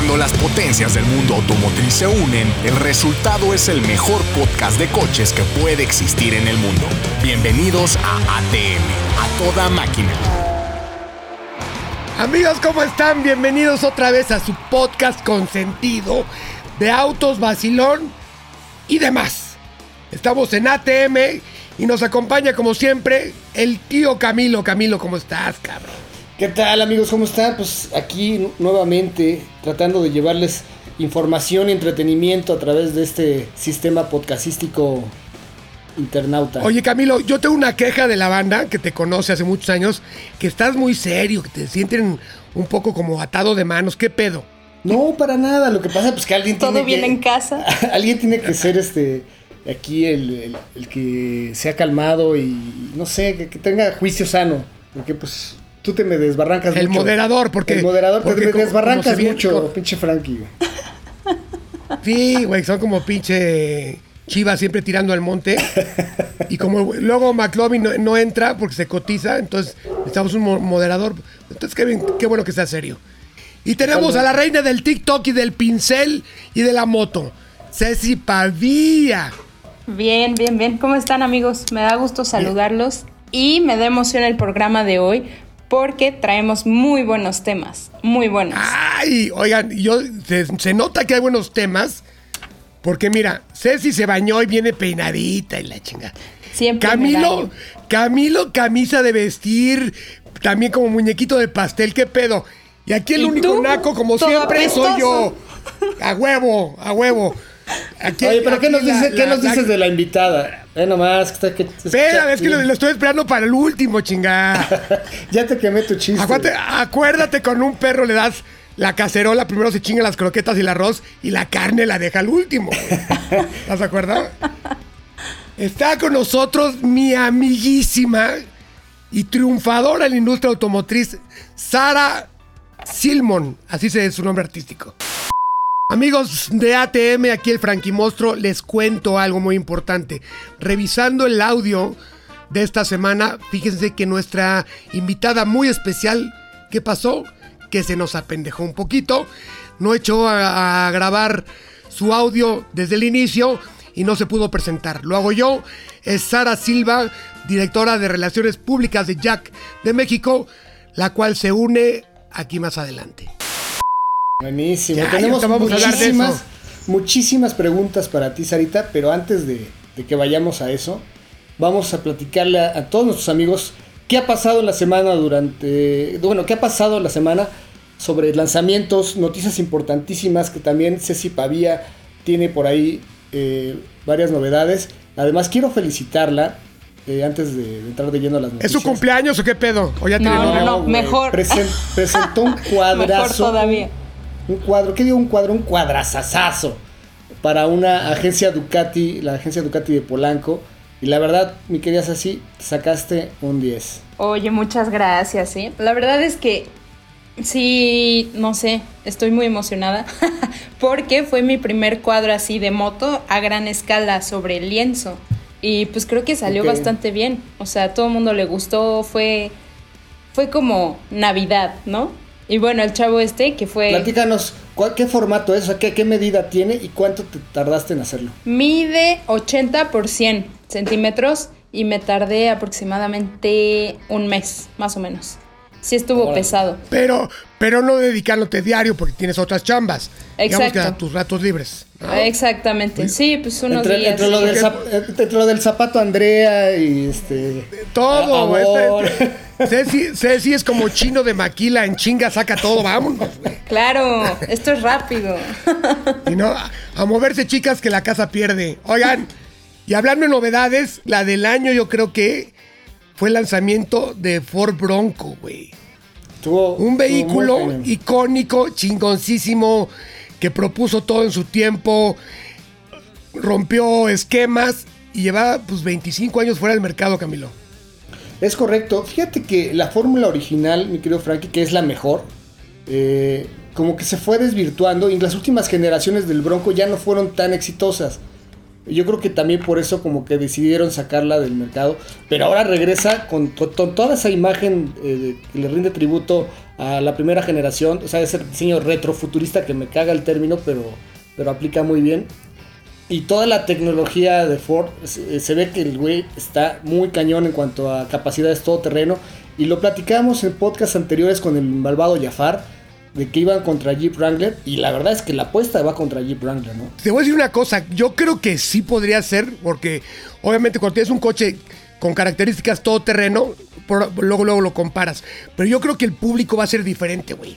Cuando las potencias del mundo automotriz se unen, el resultado es el mejor podcast de coches que puede existir en el mundo. Bienvenidos a ATM, a toda máquina. Amigos, ¿cómo están? Bienvenidos otra vez a su podcast consentido de autos, vacilón y demás. Estamos en ATM y nos acompaña como siempre el tío Camilo. Camilo, ¿cómo estás, cabrón? ¿Qué tal amigos? ¿Cómo están? Pues aquí nuevamente tratando de llevarles información y entretenimiento a través de este sistema podcastístico internauta. Oye Camilo, yo tengo una queja de la banda que te conoce hace muchos años, que estás muy serio, que te sienten un poco como atado de manos. ¿Qué pedo? No, para nada. Lo que pasa pues que alguien Todo tiene bien que, en casa. alguien tiene que ser este aquí el, el- el que sea calmado y no sé, que, que tenga juicio sano. Porque pues tú te me desbarrancas El mucho. moderador, porque- El moderador, porque te me desbarrancas como mucho, como- pinche Frankie. güey. Sí, güey, son como pinche chivas siempre tirando al monte. Y como luego McLovin no, no entra porque se cotiza, entonces necesitamos un mo- moderador. Entonces, qué, bien- qué bueno que sea serio. Y tenemos a la reina del TikTok y del pincel y de la moto, Ceci Pavía. Bien, bien, bien. ¿Cómo están amigos? Me da gusto saludarlos y me da emoción el programa de hoy porque traemos muy buenos temas, muy buenos. Ay, oigan, yo, se, se nota que hay buenos temas. Porque mira, Ceci se bañó y viene peinadita y la chinga. Siempre Camilo. Camilo, camisa de vestir, también como muñequito de pastel, ¿qué pedo? Y aquí el ¿Y único tú? naco, como Todo siempre, soy yo. apestoso. A huevo, a huevo. Aquí- Oye, pero ¿qué nos, la- dice, ¿qué la- nos la- dices de la invitada? Eh, nomás, que está que... Espera, es que lo, lo estoy esperando para el último, chingada. Ya te quemé tu chiste. Acuérdate, acuérdate, con un perro le das la cacerola, primero se chinga las croquetas y el arroz y la carne la deja al último. ¿Estás de acuerdo? Está con nosotros mi amiguísima y triunfadora en la industria automotriz, Sara Silmon, así es su nombre artístico. Amigos de ATM, aquí el Frankie Monstruo, les cuento algo muy importante. Revisando el audio de esta semana, fíjense que nuestra invitada muy especial, ¿qué pasó? Que se nos apendejó un poquito, no echó a grabar su audio desde el inicio y no se pudo presentar. Lo hago yo, es Sara Silva, directora de Relaciones Públicas de Jack de México, la cual se une aquí más adelante. Buenísimo. Ya, Tenemos muchísimas, muchísimas preguntas para ti, Sarita, pero antes de, de que vayamos a eso, vamos a platicarle a, a todos nuestros amigos qué ha pasado en la semana durante... Bueno, qué ha pasado en la semana sobre lanzamientos, noticias importantísimas que también Ceci Pavía tiene por ahí eh, varias novedades. Además, quiero felicitarla eh, antes de, entrar de lleno a las ¿Es noticias. su cumpleaños o qué pedo? ¿O ya tiene No, no, no, güey. mejor. Presen- presentó un cuadrazo. Mejor todavía. Un cuadro, ¿qué digo un cuadro? Un cuadrazazazo para una agencia Ducati, la agencia Ducati de Polanco. Y la verdad, mi querida Sassy, te sacaste un 10. Oye, muchas gracias, ¿sí? La verdad es que sí, no sé, estoy muy emocionada porque fue mi primer cuadro así de moto a gran escala sobre el lienzo. Y pues creo que salió bastante bien. O sea, a todo el mundo le gustó, fue, fue como Navidad, ¿no? Y bueno, el chavo este que fue... Platícanos, ¿cuál- ¿qué formato es? O sea, ¿qué, ¿qué medida tiene y cuánto te tardaste en hacerlo? Mide 80 por 100 centímetros y me tardé aproximadamente un mes, más o menos. Sí estuvo pesado. Pero, pero no dedicándote diario porque tienes otras chambas. Digamos Exacto. que a tus ratos libres. ¿no? Exactamente. Sí, pues unos Entre, días. entre lo del Porque- zap- entre lo del zapato Andrea y este... Todo. Este- Ceci, Ceci es como chino de maquila, en chinga saca todo, vámonos. Claro, esto es rápido. Y no, a, a moverse chicas que la casa pierde. Oigan, y hablando de novedades, la del año yo creo que fue el lanzamiento de Ford Bronco, güey. Un vehículo icónico, chingoncísimo, que propuso todo en su tiempo, rompió esquemas y llevaba pues 25 años fuera del mercado, Camilo. Es correcto. Fíjate que la fórmula original, mi querido Frankie, que es la mejor, eh, como que se fue desvirtuando y las últimas generaciones del Bronco ya no fueron tan exitosas. Yo creo que también por eso como que decidieron sacarla del mercado. Pero ahora regresa con, con- con toda esa imagen eh, que le rinde tributo a la primera generación. O sea, ese diseño retrofuturista que me caga el término, pero, pero aplica muy bien. Y toda la tecnología de Ford, se, se ve que el güey está muy cañón en cuanto a capacidades todoterreno. Y lo platicamos en podcasts anteriores con el malvado Jafar, de que iban contra Jeep Wrangler. Y la verdad es que la apuesta va contra Jeep Wrangler, ¿no? Te voy a decir una cosa, yo creo que sí podría ser, porque obviamente cuando tienes un coche con características todoterreno, luego, luego lo comparas. Pero yo creo que el público va a ser diferente, güey.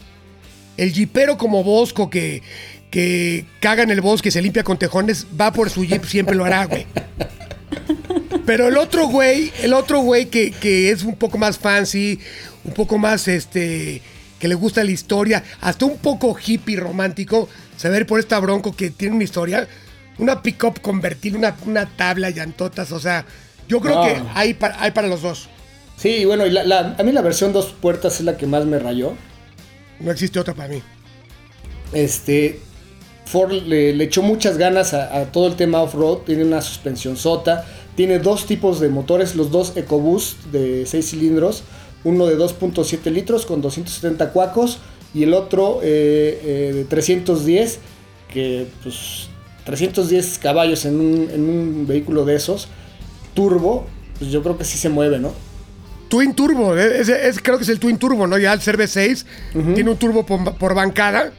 El jeepero como Bosco que, que caga en el bosque y se limpia con tejones, va por su jeep, siempre lo hará, güey. Pero el otro güey, el otro güey que, que es un poco más fancy, un poco más este, que le gusta la historia, hasta un poco hippie romántico, se ir por esta bronco que tiene una historia, una pick-up convertida, una, una tabla, llantotas, o sea, yo creo No. que hay para, hay para los dos. Sí, bueno, y la- la- a mí la versión dos puertas es la que más me rayó. No existe otra para mí. Este, Ford le, le echó muchas ganas a, a todo el tema off-road. Tiene una suspensión sota. Tiene dos tipos de motores, los dos EcoBoost de 6 cilindros. Uno de 2.7 litros con 270 cuacos. Y el otro eh, eh, de 310, que pues 310 caballos en un, en un vehículo de esos, turbo, pues yo creo que sí se mueve, ¿no? Twin Turbo, eh, es- creo que es el Twin Turbo, ¿no? Ya el Cerve 6 tiene un turbo por, por bancada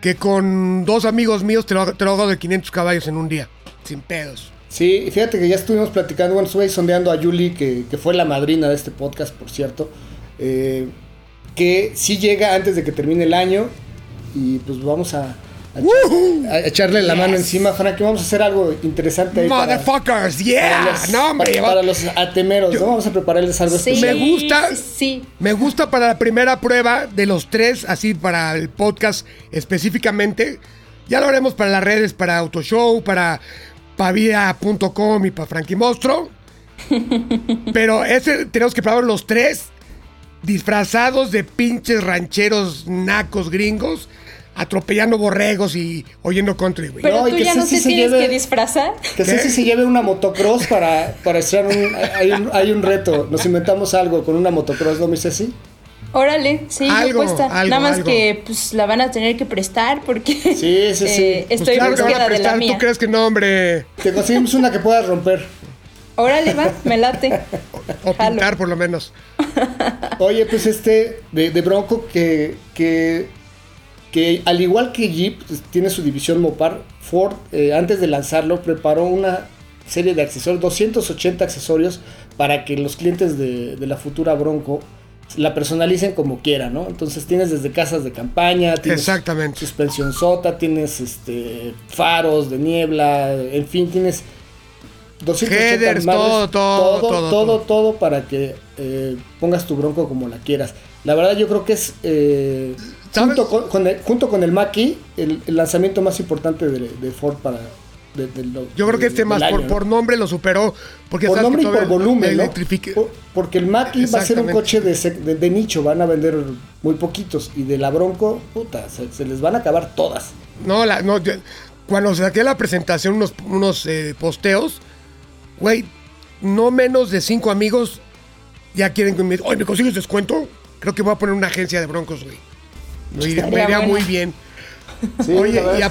que con dos amigos míos te lo, te lo hago de 500 caballos en un día, sin pedos. Sí, fíjate que ya estuvimos platicando, bueno, estuve sondeando a Julie, que, que fue la madrina de este podcast, por cierto, eh, que sí llega antes de que termine el año y pues vamos a, a, echar- a echarle la mano Yes. encima, Frank, que vamos a hacer algo interesante ahí Motherfuckers, para yeah. los, no, hombre, para, los atemeros, ¿no? Vamos a prepararles algo Sí, especial. Me gusta. Sí, sí. Me gusta para la primera prueba de los tres, así para el podcast específicamente. Ya lo haremos para las redes, para Autoshow, para pavia.com y para Frankie Mostro. Pero ese tenemos que probar los tres disfrazados de pinches rancheros nacos gringos, atropellando borregos y oyendo country, güey. Pero No, y tú que ya no Ceci te se tienes lleve- que disfrazar. Que Ceci se lleve una motocross para, para echar un hay, un... hay un reto. Nos inventamos algo con una motocross, ¿no, mi Ceci? Órale, sí, Algo, algo, Nada más algo. que pues la van a tener que prestar porque Sí, sí, sí. eh, Pues estoy claro van a búsqueda de la prestar, mía. ¿Tú crees que no, hombre? Te conseguimos una que puedas romper. Órale, va, me late. O Jalo. pintar, por lo menos. Oye, pues este de, de Bronco que, que, que al igual que Jeep pues, tiene su división Mopar, Ford eh, antes de lanzarlo preparó una serie de accesorios, 280 accesorios para que los clientes de, de la futura Bronco la personalicen como quieran, ¿no? Entonces tienes desde casas de campaña, tienes Exactamente. suspensión sota, tienes este faros de niebla, en fin, tienes 280 Headers, madres, todo, todo, todo, todo, todo, todo. para que eh, pongas tu bronco como la quieras. La verdad yo creo que es eh, junto con, con el, junto con el Maki el, el lanzamiento más importante de, de Ford para de- de lo- Yo creo que este más por, año, por ¿no? nombre lo superó. Porque por nombre y por volumen, ¿no? Por- porque el Maki va a ser un coche de, nicho, van a vender muy poquitos y de la Bronco, puta, se, se les van a acabar todas. No, la, no, yo- cuando saqué la presentación, unos, unos eh, posteos, güey, no menos de cinco amigos ya quieren que me oye, ¿me consigues descuento? Creo que voy a poner una agencia de broncos, güey. Me iría, me muy bien. Sí, Oye, y es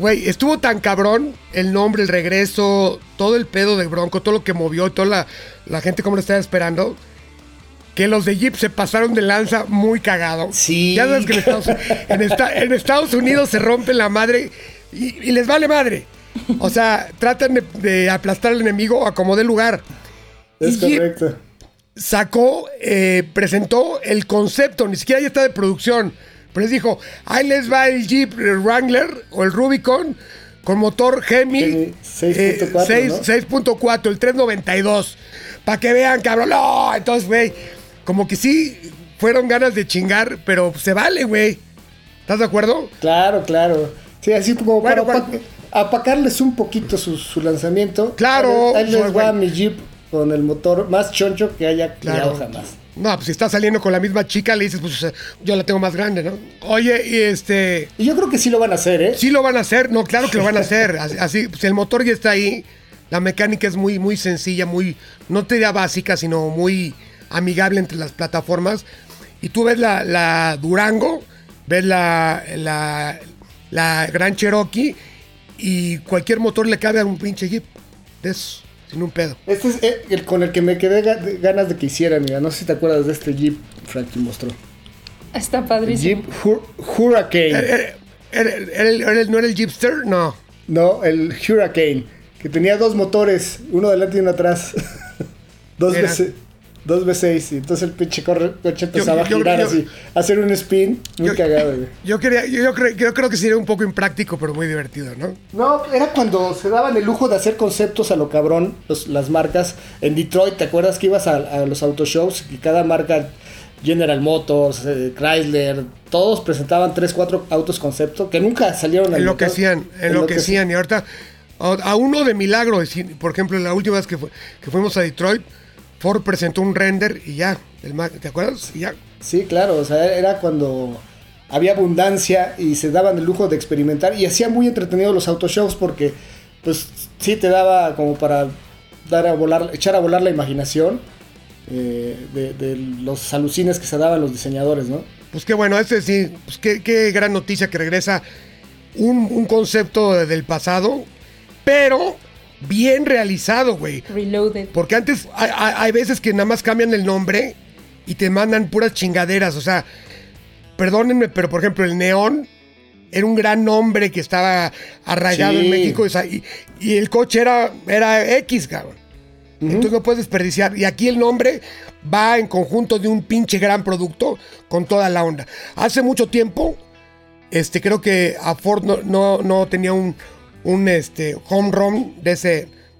Güey, estuvo tan cabrón el nombre, el regreso, todo el pedo de Bronco, todo lo que movió, toda la, la gente como lo estaba esperando, que los de Jeep se pasaron de lanza muy cagado. Sí. Ya sabes que en Estados, en esta- en Estados Unidos se rompen la madre y, y les vale madre. O sea, tratan de, de aplastar al enemigo a como dé lugar. es y Jeep correcto. sacó, eh, presentó el concepto, ni siquiera ya está de producción. Pero les dijo, ahí les va el Jeep Wrangler o el Rubicon con motor Hemi Hemi 6.4, eh, seis- ¿no? 6.4, el 392. Para que vean, cabrón. No, entonces, güey, como que sí fueron ganas de chingar, pero se vale, güey. ¿Estás de acuerdo? Claro, claro. Sí, así como Bueno, para bueno. apa- apacarles un poquito su, su lanzamiento. Claro, Ahí, ahí les pues, va mi Jeep con el motor más choncho que haya Claro. creado jamás. No, pues si estás saliendo con la misma chica, le dices, pues yo la tengo más grande, ¿no? Oye, y este. Y yo creo que sí lo van a hacer, ¿eh? Sí lo van a hacer, no, claro que lo van a hacer. Así, pues el motor ya está ahí. La mecánica es muy, muy sencilla, muy, no te diría básica, sino muy amigable entre las plataformas. Y tú ves la, la Durango, ves la, la, la Gran Cherokee y cualquier motor le cabe a un pinche Jeep. De eso, sin un pedo. Este es eh, el con el que me quedé ganas de que hiciera, mira. No sé si te acuerdas de este Jeep, Frank te mostró. Está padrísimo. Jeep Hur- Hurricane. ¿Era, era- era el- era el- ¿No era el Jeepster? No. No, el Hurricane. Que tenía dos motores, uno adelante y uno atrás. dos, Era. V6, dos V6. Y entonces el pinche corre- coche empezaba yo- a girar yo- así. A hacer un spin. Muy Yo- cagado, güey. Yo, quería, yo, creo, yo creo que sería un poco impráctico, pero muy divertido, ¿no? No, era cuando se daban el lujo de hacer conceptos a lo cabrón, los- las marcas. En Detroit, ¿te acuerdas que ibas a, a los autoshows? Y cada marca, General Motors, eh, Chrysler, todos presentaban 3, 4 autos concepto que nunca salieron al Enloquecían, enloquecían. Y ahorita, a, a uno de milagro, por ejemplo, la última vez que, fu- que fuimos a Detroit, Ford presentó un render y ya, el ma- ¿te acuerdas? Y ya. Sí, claro, o sea, era cuando había abundancia y se daban el lujo de experimentar y hacían muy entretenidos los autoshows porque pues sí te daba como para dar a volar, echar a volar la imaginación eh, de, de los alucines que se daban los diseñadores, ¿no? Pues qué bueno, este sí, pues qué, qué gran noticia que regresa un, un concepto de- del pasado, pero bien realizado, güey. Reloaded. Porque antes hay, hay- hay veces que nada más cambian el nombre y te mandan puras chingaderas. O sea, perdónenme, pero por ejemplo, el Neón era un gran nombre que estaba arraigado Sí. en México o sea, y, y el coche era, era X, cabrón. Entonces no puedes desperdiciar. Y aquí el nombre va en conjunto de un pinche gran producto con toda la onda. Hace mucho tiempo, este, creo que a Ford no, no, no tenía un, un este, home run de ese,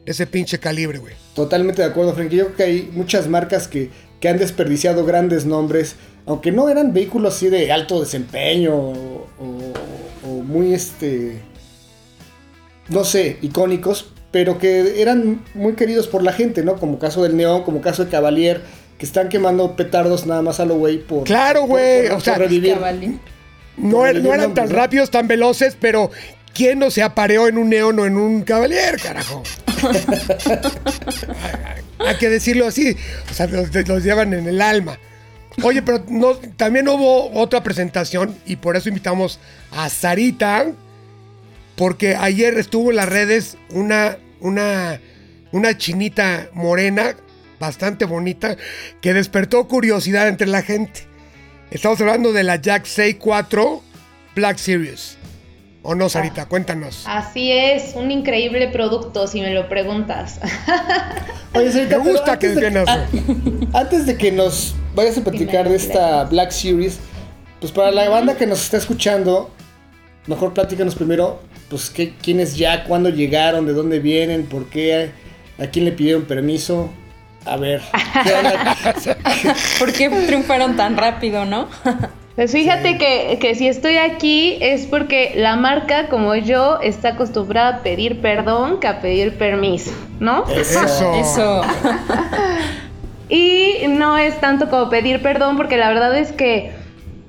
de ese pinche calibre, güey. Totalmente de acuerdo, Frank. Yo creo que hay muchas marcas que, que han desperdiciado grandes nombres, aunque no eran vehículos así de alto desempeño o, o- o muy, este, no sé, icónicos, pero que eran muy queridos por la gente, ¿no? Como caso del Neón, como caso de Cavalier, que están quemando petardos nada más a lo güey por... Claro, güey, o sea, por revivir. Cabalín. No, er- eran tan rápidos, tan veloces, pero ¿quién no se apareó en un neón o en un cavalier, carajo? Hay que decirlo así, o sea, los, los llevan en el alma. Oye, pero no, también hubo otra presentación y por eso invitamos a Sarita, porque ayer estuvo en las redes una, una, una chinita morena, bastante bonita, que despertó curiosidad entre la gente. Estamos hablando de la Jack 64 Black Series. ¿O no, Sarita? Cuéntanos. Así es, un increíble producto, si me lo preguntas. Oye, Sarita, Me gusta que antes de- digan Antes de que nos vayas a platicar de esta Black Series, pues para la banda que nos está escuchando, mejor platícanos primero, pues qué, quién es Jack, cuándo llegaron, de dónde vienen, por qué, a quién le pidieron permiso. A ver, ¿qué onda? ¿Por qué triunfaron tan rápido, no? Pues fíjate que, que si estoy aquí es porque la marca, como yo, está acostumbrada a pedir perdón que a pedir permiso, ¿no? Eso. Eso. Y no es tanto como pedir perdón, porque la verdad es que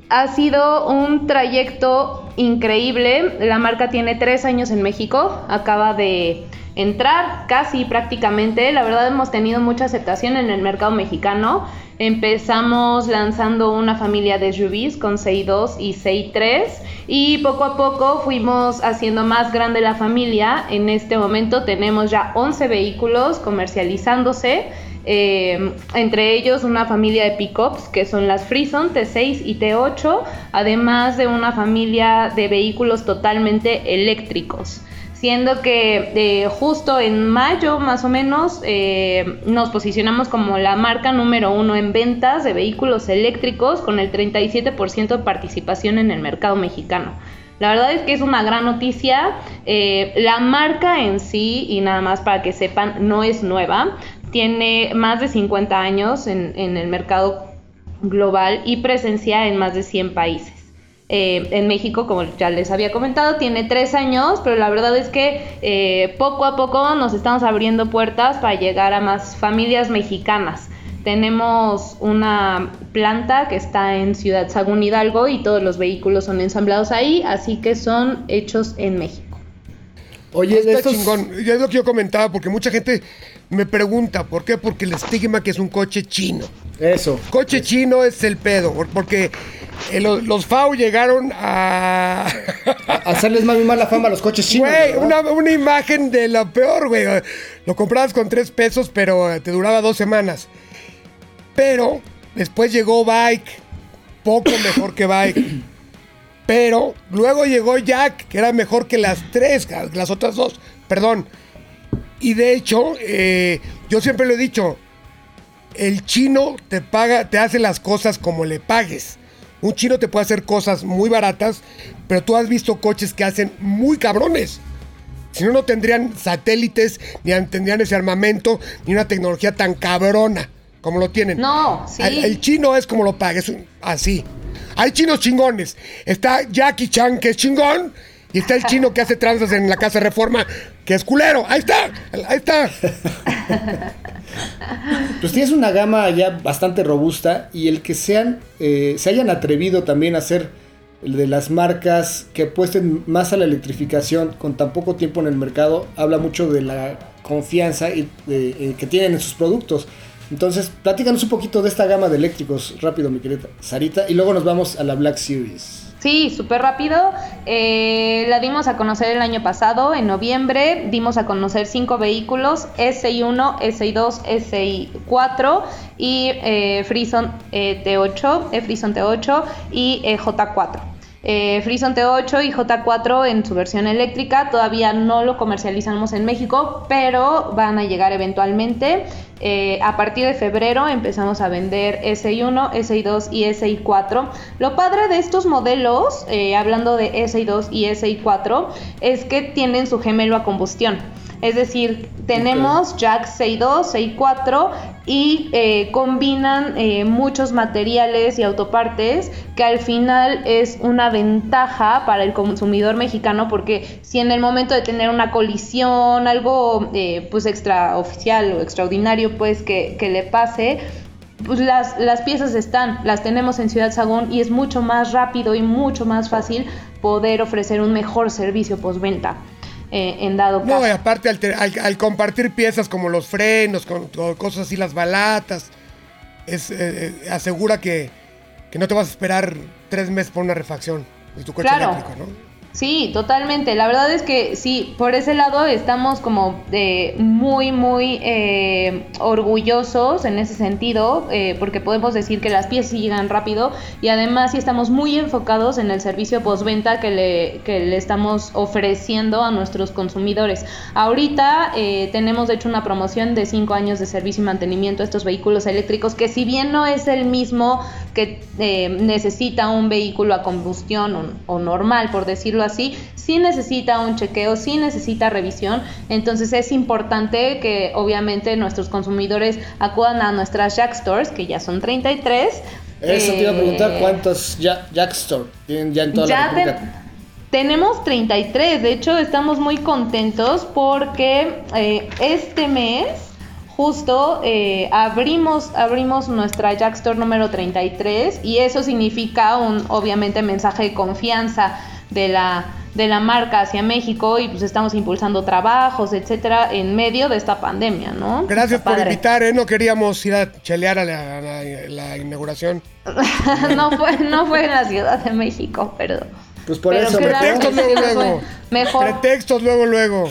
ha sido un trayecto increíble. La marca tiene tres años en México, acaba de entrar casi prácticamente. La verdad hemos tenido mucha aceptación en el mercado mexicano. Empezamos lanzando una familia de SUVs con 6.2 y 6.3 y poco a poco fuimos haciendo más grande la familia. En este momento tenemos ya 11 vehículos comercializándose. Eh, entre ellos una familia de pickups que son las Frison T6 y T8, además de una familia de vehículos totalmente eléctricos. Siendo que eh, justo en mayo más o menos eh, nos posicionamos como la marca número uno en ventas de vehículos eléctricos con el 37% de participación en el mercado mexicano. La verdad es que es una gran noticia. Eh, la marca en sí, y nada más para que sepan, no es nueva. Tiene más de 50 años en, en el mercado global y presencia en más de 100 países. Eh, en México, como ya les había comentado, tiene tres años, pero la verdad es que eh, poco a poco nos estamos abriendo puertas para llegar a más familias mexicanas. Tenemos una planta que está en Ciudad Sagún Hidalgo y todos los vehículos son ensamblados ahí, así que son hechos en México. Oye, está chingón. Ya es lo que yo comentaba, porque mucha gente me pregunta, ¿por qué? Porque el estigma que es un coche chino. Eso. Coche chino es el pedo, porque eh, los, los FAO llegaron a... A hacerles más mala fama a los coches chinos. Güey, una, una imagen de lo peor, güey. Lo comprabas con tres pesos, pero te duraba dos semanas. Pero después llegó Bike, poco mejor que Bike. Pero luego llegó Jack, que era mejor que las tres, las otras dos, perdón. Y de hecho, eh, yo siempre lo he dicho, el chino te paga, te hace las cosas como le pagues. Un chino te puede hacer cosas muy baratas, pero tú has visto coches que hacen muy cabrones. Si no, no tendrían satélites, ni an- tendrían ese armamento, ni una tecnología tan cabrona como lo tienen. No, sí. El, el chino es como lo pagues, así. Hay chinos chingones. Está Jackie Chan, que es chingón, y está el chino que hace tranzas en la Casa Reforma, que es culero. Ahí está, ahí está. Pues tienes una gama ya bastante robusta y el que sean, eh, se hayan atrevido también a hacer de las marcas que apuesten más a la electrificación con tan poco tiempo en el mercado, habla mucho de la confianza y de- eh, que tienen en sus productos. Entonces, platícanos un poquito de esta gama de eléctricos rápido, mi querida Sarita, y luego nos vamos a la Black Series. Sí, súper rápido. Eh, la dimos a conocer el año pasado, en noviembre. Dimos a conocer cinco vehículos: SI1, SI2, SI4 y eh, eh, T8, eh, Frison T8 y eh, J4. Eh, Frison T8 y J4 en su versión eléctrica todavía no lo comercializamos en México, pero van a llegar eventualmente. Eh, a partir de febrero empezamos a vender SI1, SI2 y SI4. Lo padre de estos modelos, eh, hablando de SI2 y SI4, es que tienen su gemelo a combustión. Es decir, tenemos jack 6.2, 6.4 y eh, combinan eh, muchos materiales y autopartes que al final es una ventaja para el consumidor mexicano porque si en el momento de tener una colisión, algo eh, pues extraoficial o extraordinario pues que, que le pase, pues las, las piezas están, las tenemos en Ciudad Sagún y es mucho más rápido y mucho más fácil poder ofrecer un mejor servicio postventa. Eh, en dado caso. No, y aparte al, te- al- al compartir piezas como los frenos, con, con cosas así, las balatas, es, eh, eh, asegura que, que no te vas a esperar tres meses por una refacción de tu coche Claro. eléctrico, ¿no? Sí, totalmente. La verdad es que sí, por ese lado estamos como eh, muy, muy eh, orgullosos en ese sentido, eh, porque podemos decir que las piezas llegan rápido y además sí estamos muy enfocados en el servicio postventa que le, que le estamos ofreciendo a nuestros consumidores. Ahorita tenemos de hecho una promoción de 5 años de servicio y mantenimiento a estos vehículos eléctricos, que si bien no es el mismo que necesita un vehículo a combustión o normal, por decirlo así, sí necesita un chequeo, sí necesita revisión. Entonces es importante que obviamente nuestros consumidores acudan a nuestras Jack Stores, que ya son 33. Eso te iba a preguntar, Eh, ¿cuántos ya- Jack Store tienen ya en toda la ya República? ten- tenemos 33, de hecho estamos muy contentos porque eh, este mes justo eh, abrimos, abrimos nuestra Jack Store número 33 y eso significa un obviamente mensaje de confianza de la, de la marca hacia México y pues estamos impulsando trabajos, etcétera, en medio de esta pandemia, ¿no? Gracias Está por padre. invitar, ¿eh? No queríamos ir a chelear a la, a la- la inauguración. no, fue, no fue en la Ciudad de México, perdón. Pues por Pero eso. Pretextos luego, fue luego. mejor. Pretextos luego, luego.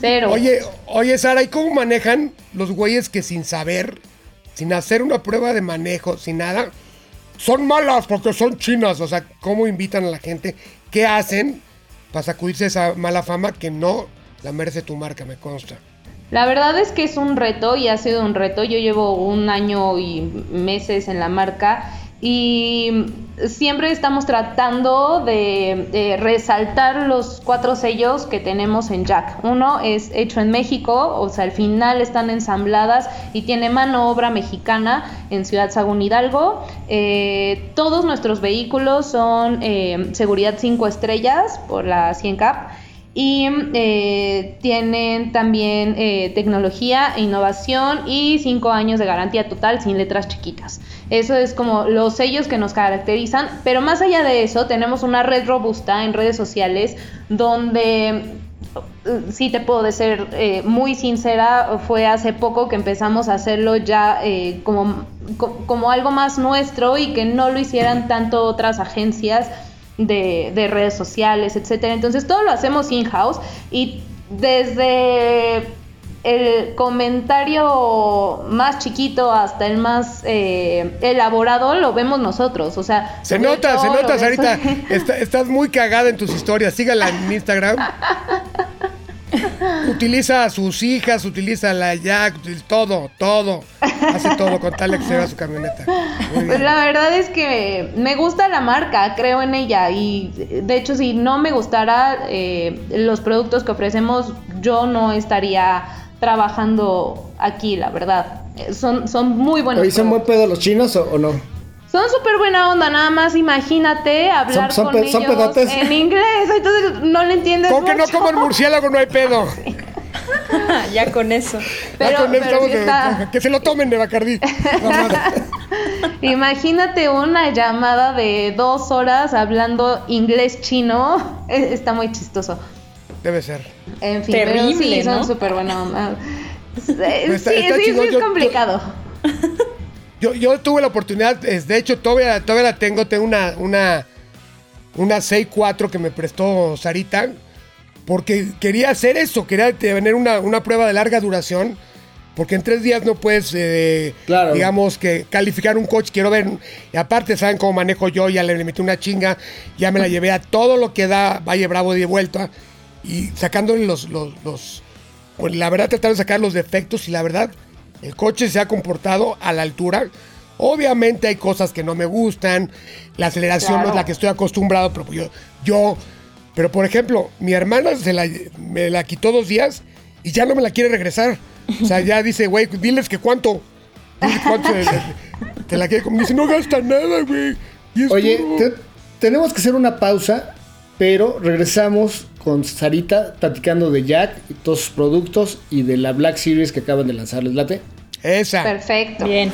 Cero. Oye, oye, Sara, ¿y cómo manejan los güeyes que sin saber, sin hacer una prueba de manejo, sin nada, son malas porque son chinas? O sea, ¿cómo invitan a la gente? ¿Qué hacen para sacudirse esa mala fama que no la merece tu marca, me consta? La verdad es que es un reto y ha sido un reto. Yo llevo un año y meses en la marca y siempre estamos tratando de, resaltar los cuatro sellos que tenemos en Jack. Uno es hecho en México, o sea, al final están ensambladas y tiene mano obra mexicana en Ciudad Sagún Hidalgo. Eh, todos nuestros vehículos son eh, seguridad 5 estrellas por la 100 CAP y eh, tienen también tecnología e innovación y 5 años de garantía total sin letras chiquitas. Eso es como los sellos que nos caracterizan, pero más allá de eso tenemos una red robusta en redes sociales donde eh, sí te puedo eh, muy sincera, fue hace poco que empezamos a hacerlo ya eh, como, como algo más nuestro y que no lo hicieran tanto otras agencias de, de redes sociales, etcétera. Entonces todo lo hacemos in-house y desde el comentario más chiquito hasta el más eh, elaborado lo vemos nosotros. O sea, se nota, se nota, Sarita. estás muy cagada en tus historias. Sígala en Instagram. utiliza a sus hijas, utiliza a la Jack, todo, todo. Hace todo con tal que se vea su camioneta. Pues la verdad es que me gusta la marca, creo en ella. Y de hecho, si no me gustara eh, los productos que ofrecemos, yo no estaría trabajando aquí, la verdad. Eh, son, son muy buenos. ¿Y son buen pedo los chinos o, no? Son súper buena onda, nada más imagínate hablar con ellos en inglés, entonces no le entiendes ¿Cómo que no como el murciélago no hay pedo? ya con eso. Pero, que se lo tomen de Bacardí. Imagínate una llamada de dos horas hablando inglés chino, está muy chistoso. Debe ser. En fin, Terrible, pero sí, son súper buenos. sí, sí, sí, es complicado. Yo, yo, tuve la oportunidad, de hecho todavía, todavía la tengo, tengo una, una, una 6-4 que me prestó Sarita, porque quería hacer eso, quería tener una, una prueba de larga duración, porque en tres días no puedes, eh, digamos, que calificar un coche, quiero ver, y aparte saben cómo manejo yo, ya le metí una chinga, ya me la llevé a todo lo que da Valle Bravo de vuelta, y sacándole los, los, pues la verdad tratando de sacar los defectos y la verdad el coche se ha comportado a la altura. Obviamente hay cosas que no me gustan, la aceleración no es la que estoy acostumbrado, pero yo, yo, pero por ejemplo, mi hermana se la, me la quitó dos días y ya no me la quiere regresar. O sea, ya dice, güey, diles que cuánto, cuánto te, la quiere. Me dice, no gasta nada, güey. Oye, tenemos que hacer una pausa pero regresamos con Sarita platicando de Jack y todos sus productos y de la Black Series que acaban de lanzar. ¿Les late? Esa. Perfecto. Bien.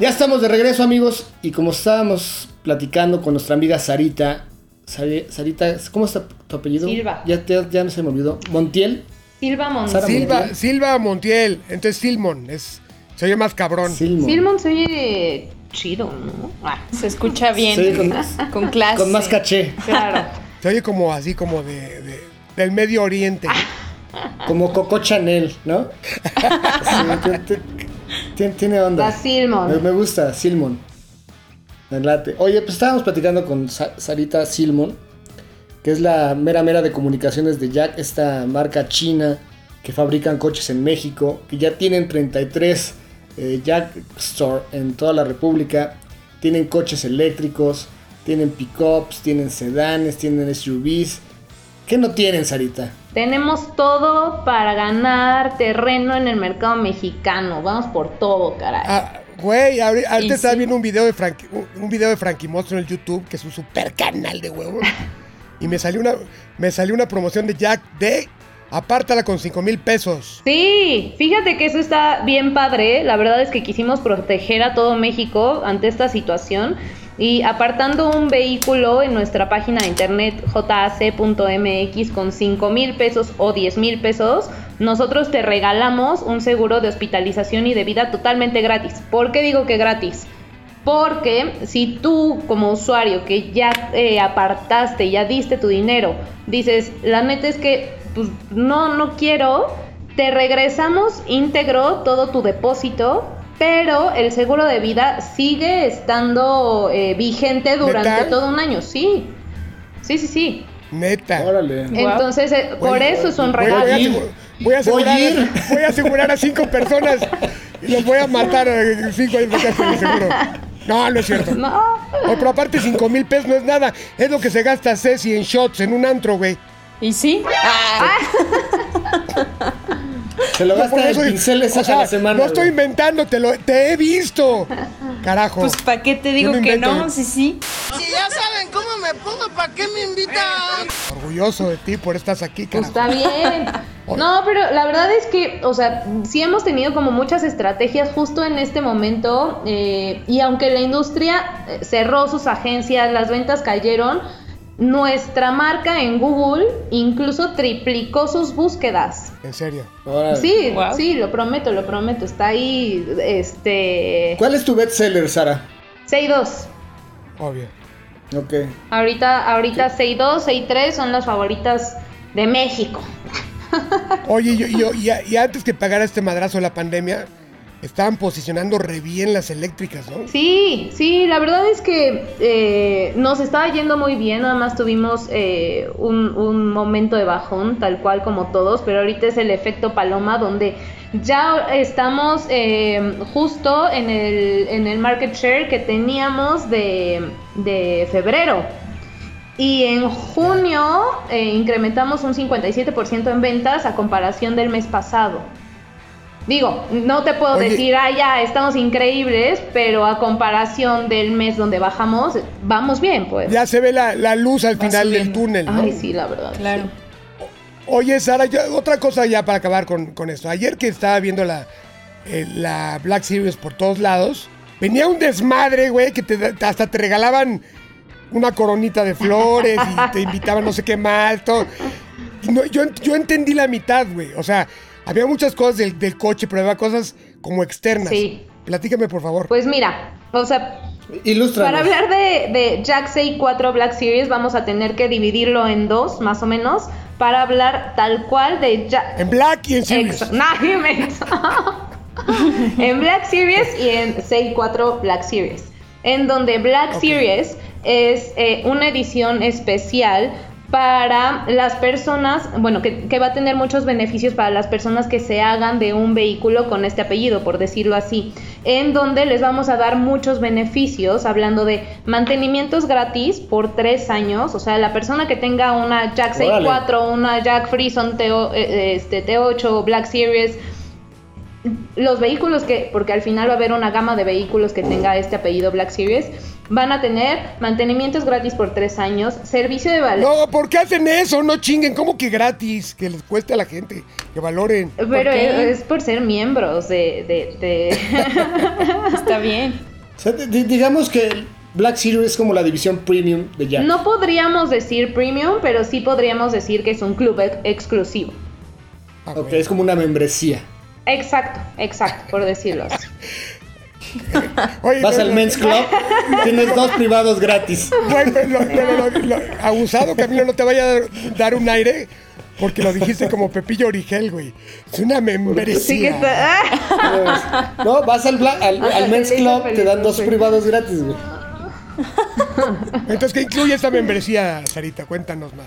Ya estamos de regreso, amigos. Y como estábamos platicando con nuestra amiga Sarita. Sarita, ¿cómo está tu apellido? Silva. Ya, ya, no se me olvidó. ¿Montiel? Silva Montiel. Silva, Silva Montiel. Entonces Silmon es se oye más cabrón. Silmon, se oye chido, ¿no? Ah, se escucha bien, con, clase. Con más caché. Claro. Se oye como así, como de, del Medio Oriente. Como Coco Chanel, ¿no? tiene, onda. La Silmon. Me, gusta, Silmon. Me late. Oye, pues estábamos platicando con Sarita Silmon, que es la mera mera de comunicaciones de Jack, esta marca china que fabrican coches en México, que ya tienen 33 eh, Jack Store en toda la República. Tienen coches eléctricos, tienen pickups, tienen sedanes, tienen SUVs. ¿Qué no tienen, Sarita? Tenemos todo para ganar terreno en el mercado mexicano. Vamos por todo, caray. Ah, güey, ahorita estaba viendo un video de Frankie, un video de Frankie Monster en el YouTube, que es un super canal de huevos. y me salió una, me salió una promoción de Jack de Apártala con 5 mil pesos. Sí, fíjate que eso está bien padre. La verdad es que quisimos proteger a todo México ante esta situación. Y apartando un vehículo en nuestra página de internet jac.mx con 5 mil pesos o 10 mil pesos, nosotros te regalamos un seguro de hospitalización y de vida totalmente gratis. ¿Por qué digo que gratis? Porque si tú como usuario que ya eh, apartaste, ya diste tu dinero, dices, la neta es que pues no, no quiero, te regresamos íntegro todo tu depósito, pero el seguro de vida sigue estando eh, vigente durante todo un año, sí. Sí, sí, sí. Neta. Órale. Entonces, eh, por eso es un voy- regalo. Voy, a, voy asegurar, Voy a ir. voy a asegurar a cinco personas y los voy a matar a cinco años de seguro. No, no es cierto. No. Pero aparte, cinco mil pesos no es nada. Es lo que se gasta Ceci en shots en un antro, güey. ¿Y sí? Se lo gasta en pinceles o sea, la semana. No estoy inventando, te, lo, te he visto. Carajo. Pues ¿para qué te digo no que invento. no? Sí, sí. Si ya saben cómo me pongo, ¿para qué me invitan? Orgulloso de ti por estás aquí, Pues carajo. está bien. No, pero la verdad es que, o sea, sí hemos tenido como muchas estrategias justo en este momento eh, y aunque la industria eh, cerró sus agencias, las ventas cayeron, nuestra marca en Google incluso triplicó sus búsquedas. En serio. Órale. Sí, Wow. sí, lo prometo, lo prometo. Está ahí, este... ¿Cuál es tu bestseller, Sara? 6-2. Obvio. Ok. Ahorita, ahorita 6-2, 6-3 son las favoritas de México. Oye, yo, yo- y, y antes que pagara este madrazo de la pandemia, estaban posicionando re bien las eléctricas, ¿no? Sí, sí, la verdad es que eh, nos estaba yendo muy bien, nada más tuvimos eh, un, momento de bajón, tal cual como todos, pero ahorita es el efecto paloma donde ya estamos eh, justo en el, en el market share que teníamos de, de febrero. Y en junio eh, incrementamos un 57% en ventas a comparación del mes pasado. Digo, no te puedo Oye. decir, ah, ya, estamos increíbles, pero a comparación del mes donde bajamos, vamos bien, pues. Ya se ve la, la luz al Va final del túnel, ¿no? Ay, sí, la verdad. Claro. Oye, Sara, yo- otra cosa ya para acabar con, con esto. Ayer que estaba viendo la, eh, la Black Series por todos lados, venía un desmadre, güey, que te, da- hasta te regalaban una coronita de flores y te invitaban no sé qué más, todo. No, yo, yo entendí la mitad, güey. O sea, había muchas cosas del, del coche, pero había cosas como externas. Sí. Platícame, por favor. Pues mira, o sea, Ilustra. para hablar de, de Jack 4 Black Series vamos a tener que dividirlo en dos, más o menos, para hablar tal cual de Jack... en Black y en Series. Ex- nah, en Black Series y en 4 Black Series. En donde Black. Series es eh, una edición especial para las personas, bueno, que, que va a tener muchos beneficios para las personas que se hagan de un vehículo con este apellido, por decirlo así, en donde les vamos a dar muchos beneficios, hablando de mantenimientos gratis por tres años, o sea, la persona que tenga una Jack Órale. 4, una Jack Freeson TO, eh, este, T8 Black Series, los vehículos que, porque al final va a haber una gama de vehículos que tenga este apellido Black Series, van a tener mantenimientos gratis por tres años, servicio de valet. No, ¿por qué hacen eso? No chinguen, ¿cómo que gratis? Que les cueste a la gente, que valoren. Pero es, por ser miembros de... de- de- Está bien. O sea, digamos que Black Series es como la división premium de Jack. no podríamos decir premium, pero sí podríamos decir que es un club ex- exclusivo. Ah, Ok, es como una membresía. Exacto, exacto, por decirlo así. Oye, Vas pero- al Men's Club, tienes dos privados gratis. Güey, pero lo- pero lo- lo- abusado, Camilo, no te vaya a dar, un aire porque lo dijiste como Pepillo Origel, güey. Es una membresía. Sí que está... ¡Ah! No, vas al, Bla- al, al Men's Club, feliz, te dan dos privados gratis, güey. Entonces, ¿qué incluye esta membresía, Sarita? Cuéntanos más.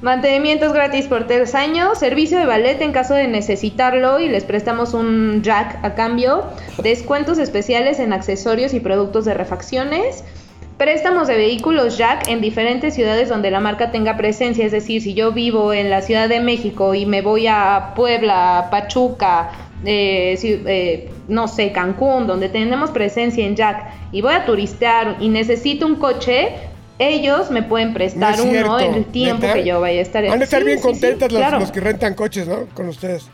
Mantenimientos gratis por tres años, servicio de ballet en caso de necesitarlo y les prestamos un jack a cambio, descuentos especiales en accesorios y productos de refacciones, préstamos de vehículos jack en diferentes ciudades donde la marca tenga presencia, es decir, si yo vivo en la Ciudad de México y me voy a Puebla, Pachuca, eh, eh, no sé, Cancún, donde tenemos presencia en jack y voy a turistear y necesito un coche, ellos me pueden No prestar es uno cierto, en el tiempo ¿neta? que yo vaya a estar Van a estar Sí, bien sí, sí, contentas los, claro. los que rentan coches, ¿no? Con ustedes.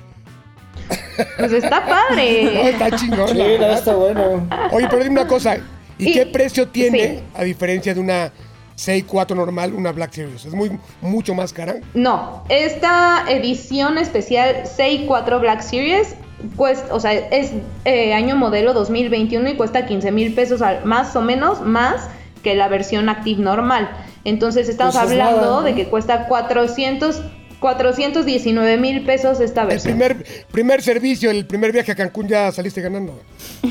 Pues está No, padre. está chingón. Sí, no, está bueno. Oye, pero dime una cosa. ¿Y, Y- qué precio tiene, sí. a diferencia de una 6.4 normal, una Black Series? ¿Es muy mucho más cara? No, esta edición especial 64 Black Series cuesta, o sea, es eh, año modelo 2021 y cuesta 15 mil pesos al- más o menos más que la versión Active normal. Entonces estamos Pues es hablando nada, ¿no? de que cuesta 400 419 mil pesos esta El versión. primer, primer servicio, el primer viaje a Cancún ya saliste ganando.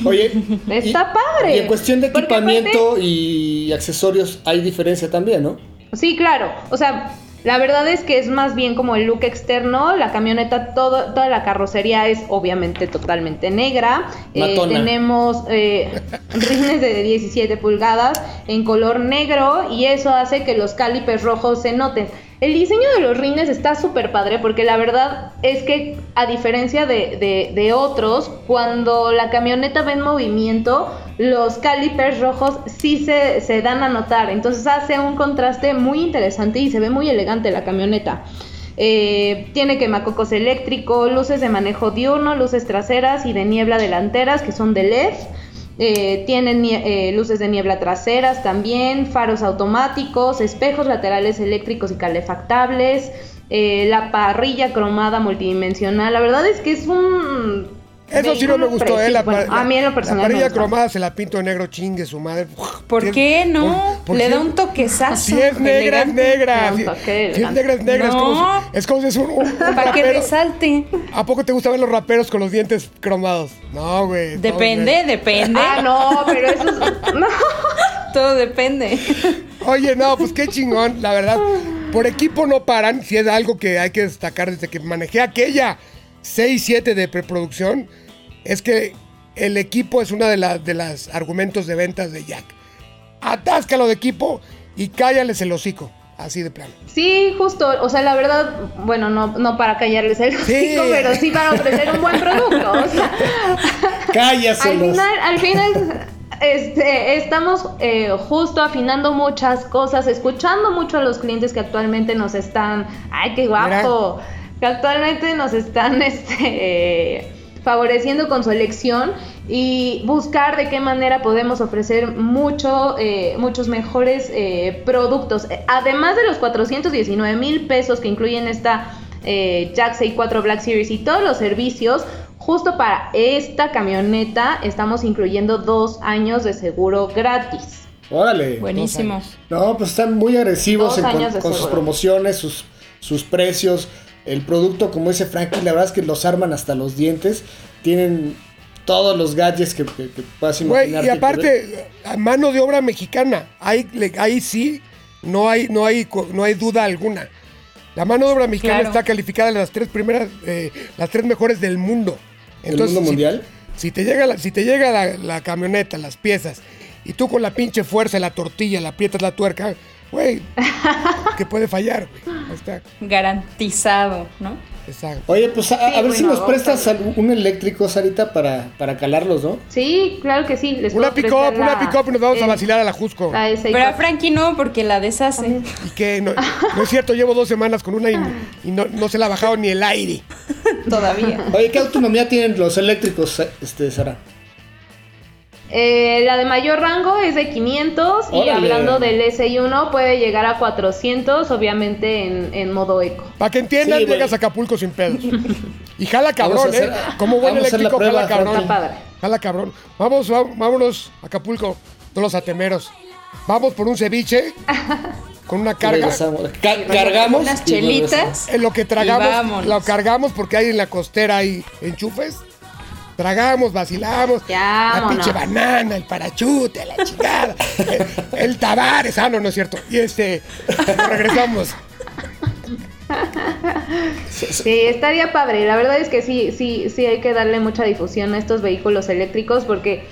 Oye, Está y- padre. Y en cuestión de equipamiento y accesorios hay diferencia también, ¿no? Sí, claro. O sea, La verdad es que es más bien como el look externo. La camioneta, todo, toda la carrocería es obviamente totalmente negra. Eh, tenemos eh, rines de 17 pulgadas en color negro y eso hace que los calipers rojos se noten. El diseño de los rines está súper padre porque la verdad es que a diferencia de, de- otros, cuando la camioneta va en movimiento, los calipers rojos sí se, se dan a notar. Entonces hace un contraste muy interesante y se ve muy elegante la camioneta. Eh, tiene quemacocos eléctrico, luces de manejo diurno, luces traseras y de niebla delanteras que son de LED. Eh, tienen eh, luces de niebla traseras también, faros automáticos, espejos laterales eléctricos y calefactables, eh, la parrilla cromada multidimensional. La verdad es que es un. Eso sí no me gustó, ¿eh? La. Bueno, a mí en lo personal. La parrilla cromada se la pinto de negro, chingue su madre. ¿Por qué no? por- por Le si da un toquezazo. Si es negra, es negra. Si, es negra, es negra. Es, como No. si, es como si es un, un- Para que rapero. resalte. ¿A poco te gusta ver los raperos con los dientes cromados? No, güey. Depende, depende. Ah, no, pero eso es. No. Todo depende. Oye, no, pues qué chingón, la verdad. Por equipo no paran, si es algo que hay que destacar desde que manejé aquella 6-7 de preproducción, es que el equipo es una de, las de las argumentos de ventas de Jack. Atáscalo de equipo y cállales el hocico, así de plano. Sí, justo, o sea, la verdad, bueno, no, no para callarles el Sí. hocico, pero sí para ofrecer un buen producto. O sea, al final, al final este, estamos eh, justo afinando muchas cosas, escuchando mucho a los clientes que actualmente nos están, ay, qué guapo, que actualmente nos están este, favoreciendo con su elección y buscar de qué manera podemos ofrecer mucho, eh, muchos mejores eh, productos. Además de los 419 mil pesos que incluyen esta eh, Jack 64 Black Series y todos los servicios, justo para esta camioneta estamos incluyendo dos años de seguro gratis. Órale. Buenísimo. No, pues están muy agresivos en- con, con sus promociones, sus, sus precios. El producto, como dice Frankie, la verdad es que los arman hasta los dientes. Tienen todos los gadgets que, que, que puedas imaginar. y aparte, a mano de obra mexicana, ahí, le- ahí sí, no hay, no, hay, no hay duda alguna. La mano de obra mexicana Claro. está calificada en las tres primeras, eh, las tres mejores del mundo. ¿Del mundo mundial? Si, te llega, la, si te llega la, la camioneta, las piezas, y tú con la pinche fuerza la tortilla le aprietas la tuerca, güey, que puede fallar, güey. Ahí está, Garantizado, ¿no? exacto. Oye, pues a, ver si nos prestas un eléctrico, Sarita, para, para calarlos, ¿no? Sí, claro que sí. Les Una pick-up, prestar una la- pick-up y nos vamos a vacilar a la Jusco. la S64. Pero a Frankie no, porque la deshace. Y que no, no es cierto, llevo dos semanas con una y, y no, no se la ha bajado ni el aire. Todavía. Oye, ¿qué autonomía tienen los eléctricos, este, Sara? Eh, la de mayor rango es de 500 y hablando del SI1 puede llegar a 400, obviamente en, en modo eco. Para que entiendan, Sí, llegas a Acapulco sin pedos. Y jala cabrón, hacer- ¿eh? Como buen eléctrico, prueba, jala cabrón. Está padre. Jala cabrón. Vamos, va- vámonos a Acapulco, todos los atemeros. Vamos por un ceviche con una carga. Cargamos. Unas chelitas. En lo que tragamos, lo cargamos porque hay en la costera hay enchufes. Tragamos, vacilamos. Ya, la pinche banana, el parachute, la chingada. el, el tabares. Ah, no, no es cierto. Y este, regresamos. Sí, estaría padre. La verdad es que sí, sí, sí hay que darle mucha difusión a estos vehículos eléctricos porque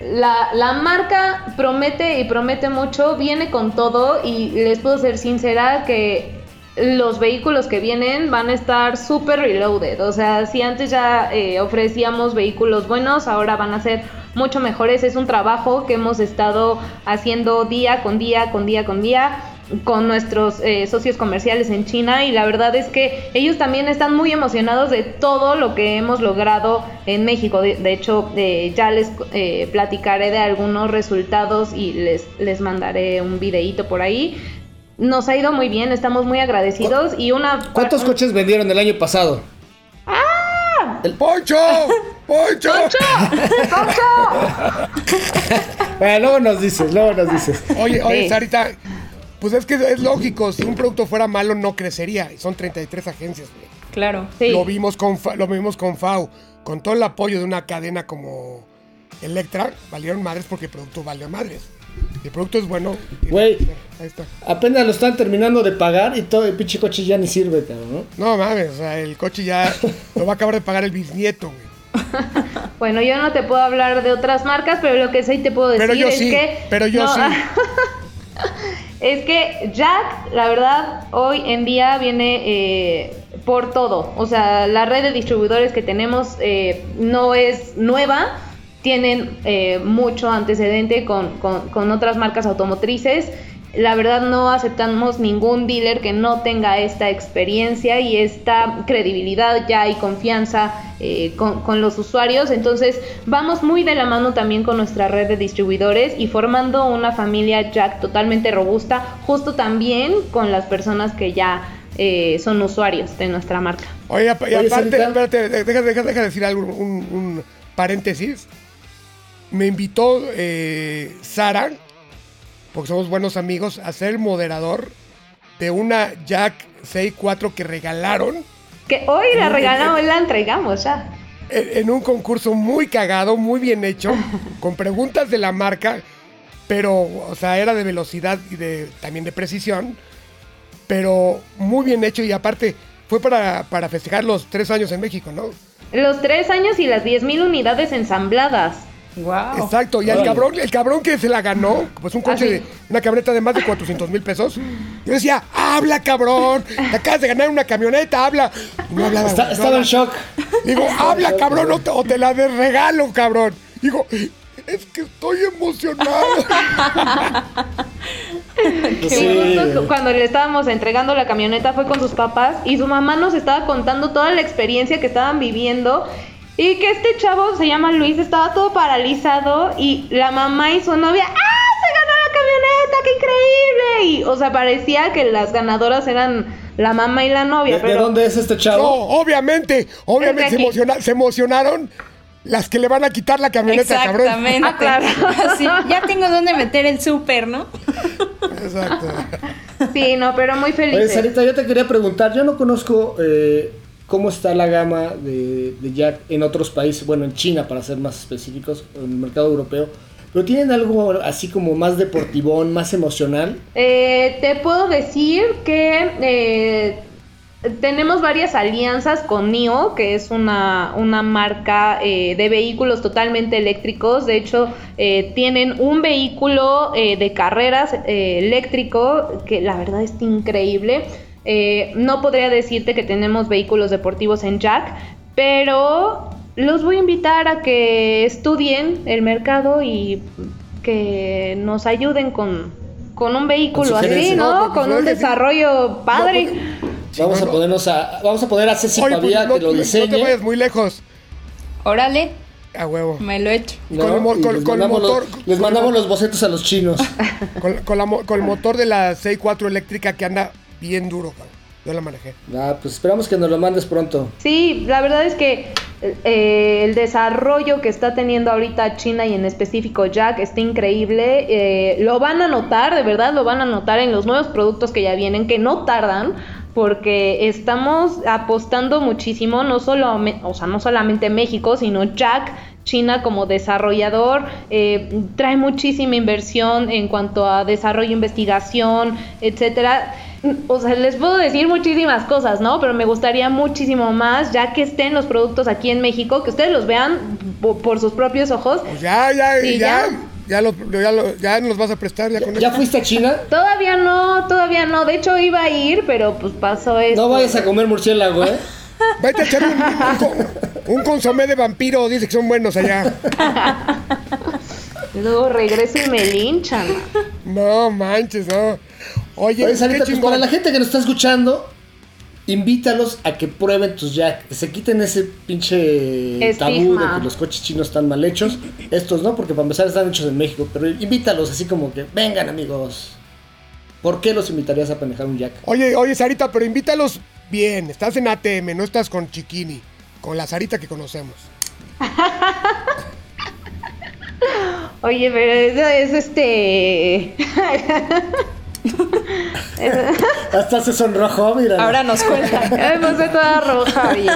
la, la marca promete y promete mucho, viene con todo y les puedo ser sincera que los vehículos que vienen van a estar súper reloaded. O sea, si antes ya eh, ofrecíamos vehículos buenos, ahora van a ser mucho mejores. Es un trabajo que hemos estado haciendo día con día, con día con día con nuestros eh, socios comerciales en China y la verdad es que ellos también están muy emocionados de todo lo que hemos logrado en México. De, hecho, eh, ya les eh, platicaré de algunos resultados y les, les mandaré un videíto por ahí. Nos ha ido muy bien, estamos muy agradecidos y una... ¿Cuántos coches vendieron el año pasado? ¡Poncho! ¡Poncho! Bueno, luego nos dices, luego nos dices. Oye, oye, Sí. Sarita, pues es que es lógico, si un producto fuera malo no crecería. Y Son 33 agencias, güey. Claro. Sí. Lo vimos con Fa- lo vimos con FAO, con todo el apoyo de una cadena como Electra, valieron madres porque el producto valió madres. El producto es bueno. Güey. Ahí está. Apenas lo están terminando de pagar y todo el pinche coche ya ni sirve, cabrón, ¿no? No mames, o sea, el coche ya lo va a acabar de pagar el bisnieto, güey. Bueno, yo no te puedo hablar de otras marcas, pero lo que sí te puedo decir Pero yo es sí, que. pero yo no, sí. es que Jack, la verdad, hoy en día viene eh, por todo. O sea, la red de distribuidores que tenemos eh, no es nueva. Tienen eh, mucho antecedente con, con- con otras marcas automotrices. La verdad no aceptamos ningún dealer que no tenga esta experiencia y esta credibilidad ya y confianza eh, con, con los usuarios. Entonces vamos muy de la mano también con nuestra red de distribuidores y formando una familia Jack totalmente robusta, justo también con las personas que ya eh, son usuarios de nuestra marca. Oye, y aparte, espérate, deja decir algo, un, un paréntesis. Me invitó eh, Sara, porque somos buenos amigos, a ser moderador de una Jack 64 que regalaron Que hoy la regalamos, la entregamos ya. en en un concurso muy cagado, muy bien hecho, con preguntas de la marca, pero, o sea, era de velocidad y de también de precisión, pero muy bien hecho y aparte fue para, para festejar los tres años en México, ¿no? Los tres años y las 10.000 unidades ensambladas. Wow. Exacto, y el Órale. cabrón, el cabrón que se la ganó, pues un coche Ah, de una camioneta de más de 400 mil pesos. Yo decía, habla cabrón, te acabas de ganar una camioneta, habla. Y no hablaba. Está- güey, no estaba en shock. Digo, habla cabrón o te, o te la de regalo, cabrón. Digo, es que estoy emocionado. Y Sí, cuando le estábamos entregando la camioneta fue con sus papás y su mamá nos estaba contando toda la experiencia que estaban viviendo y que este chavo se llama Luis estaba todo paralizado y la mamá y su novia ¡Ah! ¡Se ganó la camioneta! ¡Qué increíble! Y o sea, parecía que las ganadoras eran la mamá y la novia, ¿De, de pero dónde es este No, chavo? obviamente, obviamente Es se, de aquí. emociona- se emocionaron las que le van a quitar la camioneta, cabrón. Exactamente. Ah, claro. Ya tengo dónde meter el súper, ¿no? Exacto. sí, no, pero muy felices. Sarita, yo te quería preguntar, yo no conozco eh, cómo está la gama de, Jack en otros países, bueno, en China para ser más específicos, en el mercado europeo, pero tienen algo así como más deportivón, más emocional. Eh, te puedo decir que eh, tenemos varias alianzas con NIO, que es una, una marca eh, de vehículos totalmente eléctricos. De hecho, eh, tienen un vehículo eh, de carreras eléctrico que la verdad es increíble. Eh, no podría decirte que tenemos vehículos deportivos en Jack, pero los voy a invitar a que estudien el mercado y que nos ayuden con, con un vehículo Con así. No, ¿no? pues, Con pues, un desarrollo padre. Vamos a no. ponernos a, vamos a poner a Ceci Oye, pues, no, que lo no- no diseñe. te vayas muy lejos. Órale, A huevo. me lo he hecho. ¿no? con el mo- Y con- les con el mandamos motor- los, les mandamos los bocetos a los chinos. Con, con la mo- con el motor de la 6.4 eléctrica que anda bien duro, cabrón. Yo la manejé. Ah, pues esperamos que nos lo mandes pronto. Sí, la verdad es que eh, el desarrollo que está teniendo ahorita China y en específico Jack está increíble. Eh, lo van a notar, de verdad, lo van a notar en los nuevos productos que ya vienen, que no tardan, porque estamos apostando muchísimo, no solo, o sea, no solamente México, sino Jack. China como desarrollador eh, trae muchísima inversión en cuanto a desarrollo, investigación, etcétera. O sea, les puedo decir muchísimas cosas, ¿no? Pero me gustaría muchísimo más, ya que estén los productos aquí en México, que ustedes los vean po- por sus propios ojos. Pues ya, ya, Sí, ya. ya. Ya, los, ya, lo- ya nos vas a prestar ya con ¿Ya eso. fuiste a China? Todavía no, todavía no. De hecho, iba a ir, pero pues pasó esto. No vayas a comer murciélago, ¿eh? Vete a echar un, un, con- un consomé de vampiro, dice que son buenos allá. Luego regreso y me linchan. No manches, no. Oye, Sarita, pues para la gente que nos está escuchando, invítalos a que prueben tus Jack, que se quiten ese pinche tabú de que los coches chinos están mal hechos. Estos no, porque para empezar están hechos en México, pero invítalos así como que, vengan amigos. ¿Por qué los invitarías a manejar un Jack? Oye, oye, Sarita, pero invítalos bien. Estás en ATM, no estás con Chiquini. Con la Sarita que conocemos. Oye, pero eso es este. Hasta se sonrojó, mira. Ahora nos cuenta. Me puse toda roja, oye.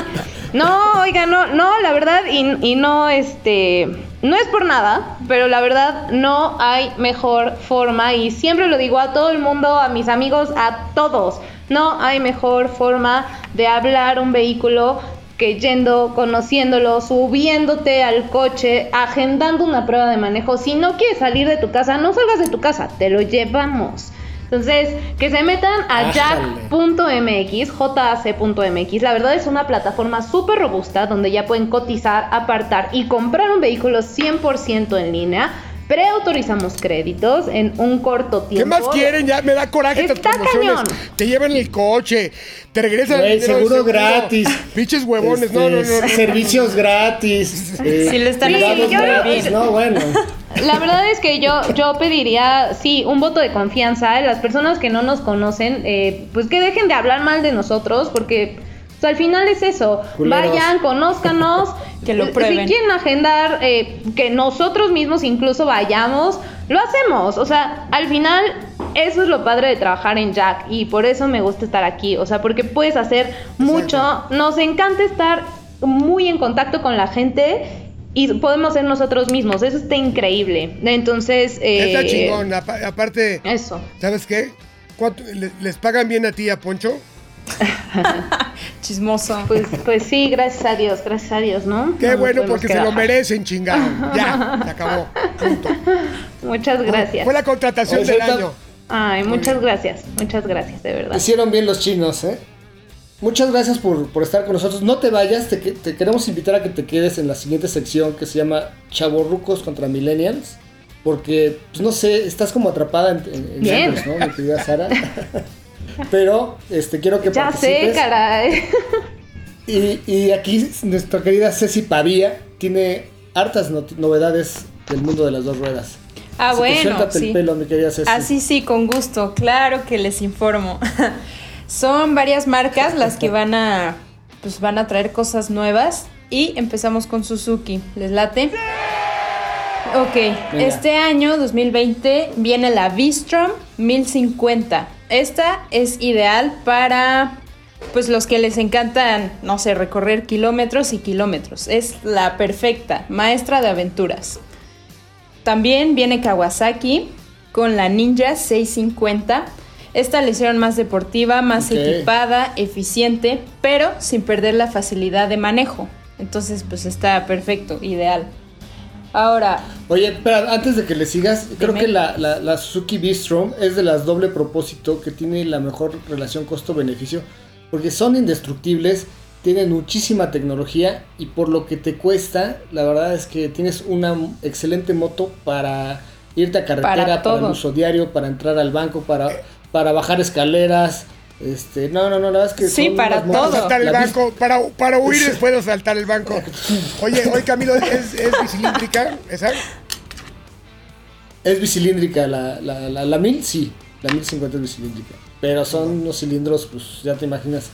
No, oiga, no, no, la verdad, y, y no, este, no es por nada, pero la verdad no hay mejor forma y siempre lo digo a todo el mundo, a mis amigos, a todos. No hay mejor forma de hablar un vehículo que yendo, conociéndolo, subiéndote al coche, agendando una prueba de manejo. Si no quieres salir de tu casa, no salgas de tu casa, te lo llevamos. Entonces, que se metan a jack.mx, jac.mx. La verdad es una plataforma súper robusta donde ya pueden cotizar, apartar y comprar un vehículo 100% en línea. Preautorizamos créditos en un corto tiempo. ¿Qué más quieren? Ya me da coraje estas Está promociones. cañón. Te llevan el coche, te regresan Güey, el dinero del seguro gratis. Pinches huevones, no, no, no, Este, no. Servicios gratis. eh, Sí, le están haciendo gratis, bien. No, bueno. La verdad es que yo, yo pediría, sí, un voto de confianza las personas que no nos conocen, eh, pues que dejen de hablar mal de nosotros, porque pues, al final es eso. Culeros. Vayan, conózcanos. Que lo prueben. Si quieren agendar, eh, que nosotros mismos incluso vayamos, lo hacemos. O sea, al final eso es lo padre de trabajar en Jack y por eso me gusta estar aquí. O sea, porque puedes hacer mucho. Nos encanta estar muy en contacto con la gente. Y podemos ser nosotros mismos, eso está increíble. Entonces, eh, Está chingón. apa- aparte, Eso. ¿sabes qué? ¿Cuánto- le- ¿Les pagan bien a ti a Poncho? Chismoso. Pues, pues sí, gracias a Dios, gracias a Dios, ¿no? Qué No bueno, porque se lo merecen, chingado. Ya, se acabó. Punto. Muchas gracias. Fue la contratación Oye, del año. Ay, muchas gracias, muchas gracias, de verdad. Hicieron bien los chinos, ¿eh? Muchas gracias por, por estar con nosotros. No te vayas, te, te queremos invitar a que te quedes en la siguiente sección que se llama Chavorrucos contra Millennials. Porque, pues no sé, estás como atrpada en, en- en Bien. ellos, ¿no? Mi querida Sara. Pero, este, quiero que Ya sé, participes. caray. Y, y aquí nuestra querida Ceci Pavía tiene hartas novedades del mundo de las dos ruedas. Ah, Así que bueno, suéltate sí. el pelo, mi querida Ceci. Ah, sí, con gusto. Claro que les informo. Son varias marcas las que van a, pues van a traer cosas nuevas y empezamos con Suzuki. ¿Les late? Ok, Venga. este año 2020 viene la V-Strom 1050. Esta es ideal para pues los que les encantan, no sé, recorrer kilómetros y kilómetros. Es la perfecta, maestra de aventuras. También viene Kawasaki con la Ninja 650. Esta la hicieron más deportiva, más equipada, eficiente, pero sin perder la facilidad de manejo. Entonces, pues está perfecto, ideal. Ahora, Oye, espera, antes de que le sigas, creo que la, la, la Suzuki V-Strom es de las doble propósito que tiene la mejor relación costo-beneficio, porque son indestructibles, tienen muchísima tecnología y por lo que te cuesta, la verdad es que tienes una excelente moto para irte a carretera, Para para, el uso diario, para entrar al banco, para, para bajar escaleras. Este, no, no, no, la verdad es que Sí, son para todo. Saltar el banco, para, para huir después de saltar el banco. Oye, hoy Camilo, ¿es, es bicilíndrica esa? Es bicilíndrica la, la, la, la 1000, sí. La 1050 es bicilíndrica. Pero son unos cilindros, pues ya te imaginas.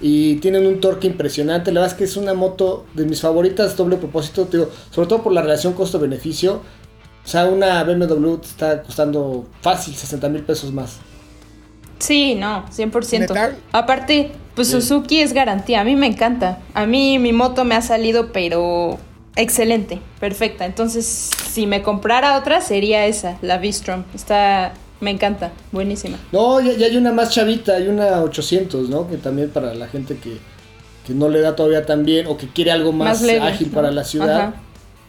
Y tienen un torque impresionante. La verdad es que es una moto de mis favoritas, doble propósito. te digo, sobre todo por la relación costo-beneficio. O sea, una BMW te está costando fácil 60 mil pesos más. Sí, no, 100%. ¿Neta? Aparte, pues Bien. Suzuki es garantía, a mí me encanta. A mí mi moto me ha salido, pero excelente, perfecta. Entonces, si me comprara otra, sería esa, la V-Strom. Está, me encanta, buenísima. No, ya, ya hay una más chavita, hay una 800, ¿no? Que también para la gente que, que no le da todavía tan bien o que quiere algo más, Más leve, ágil ¿no? para la ciudad. Ajá.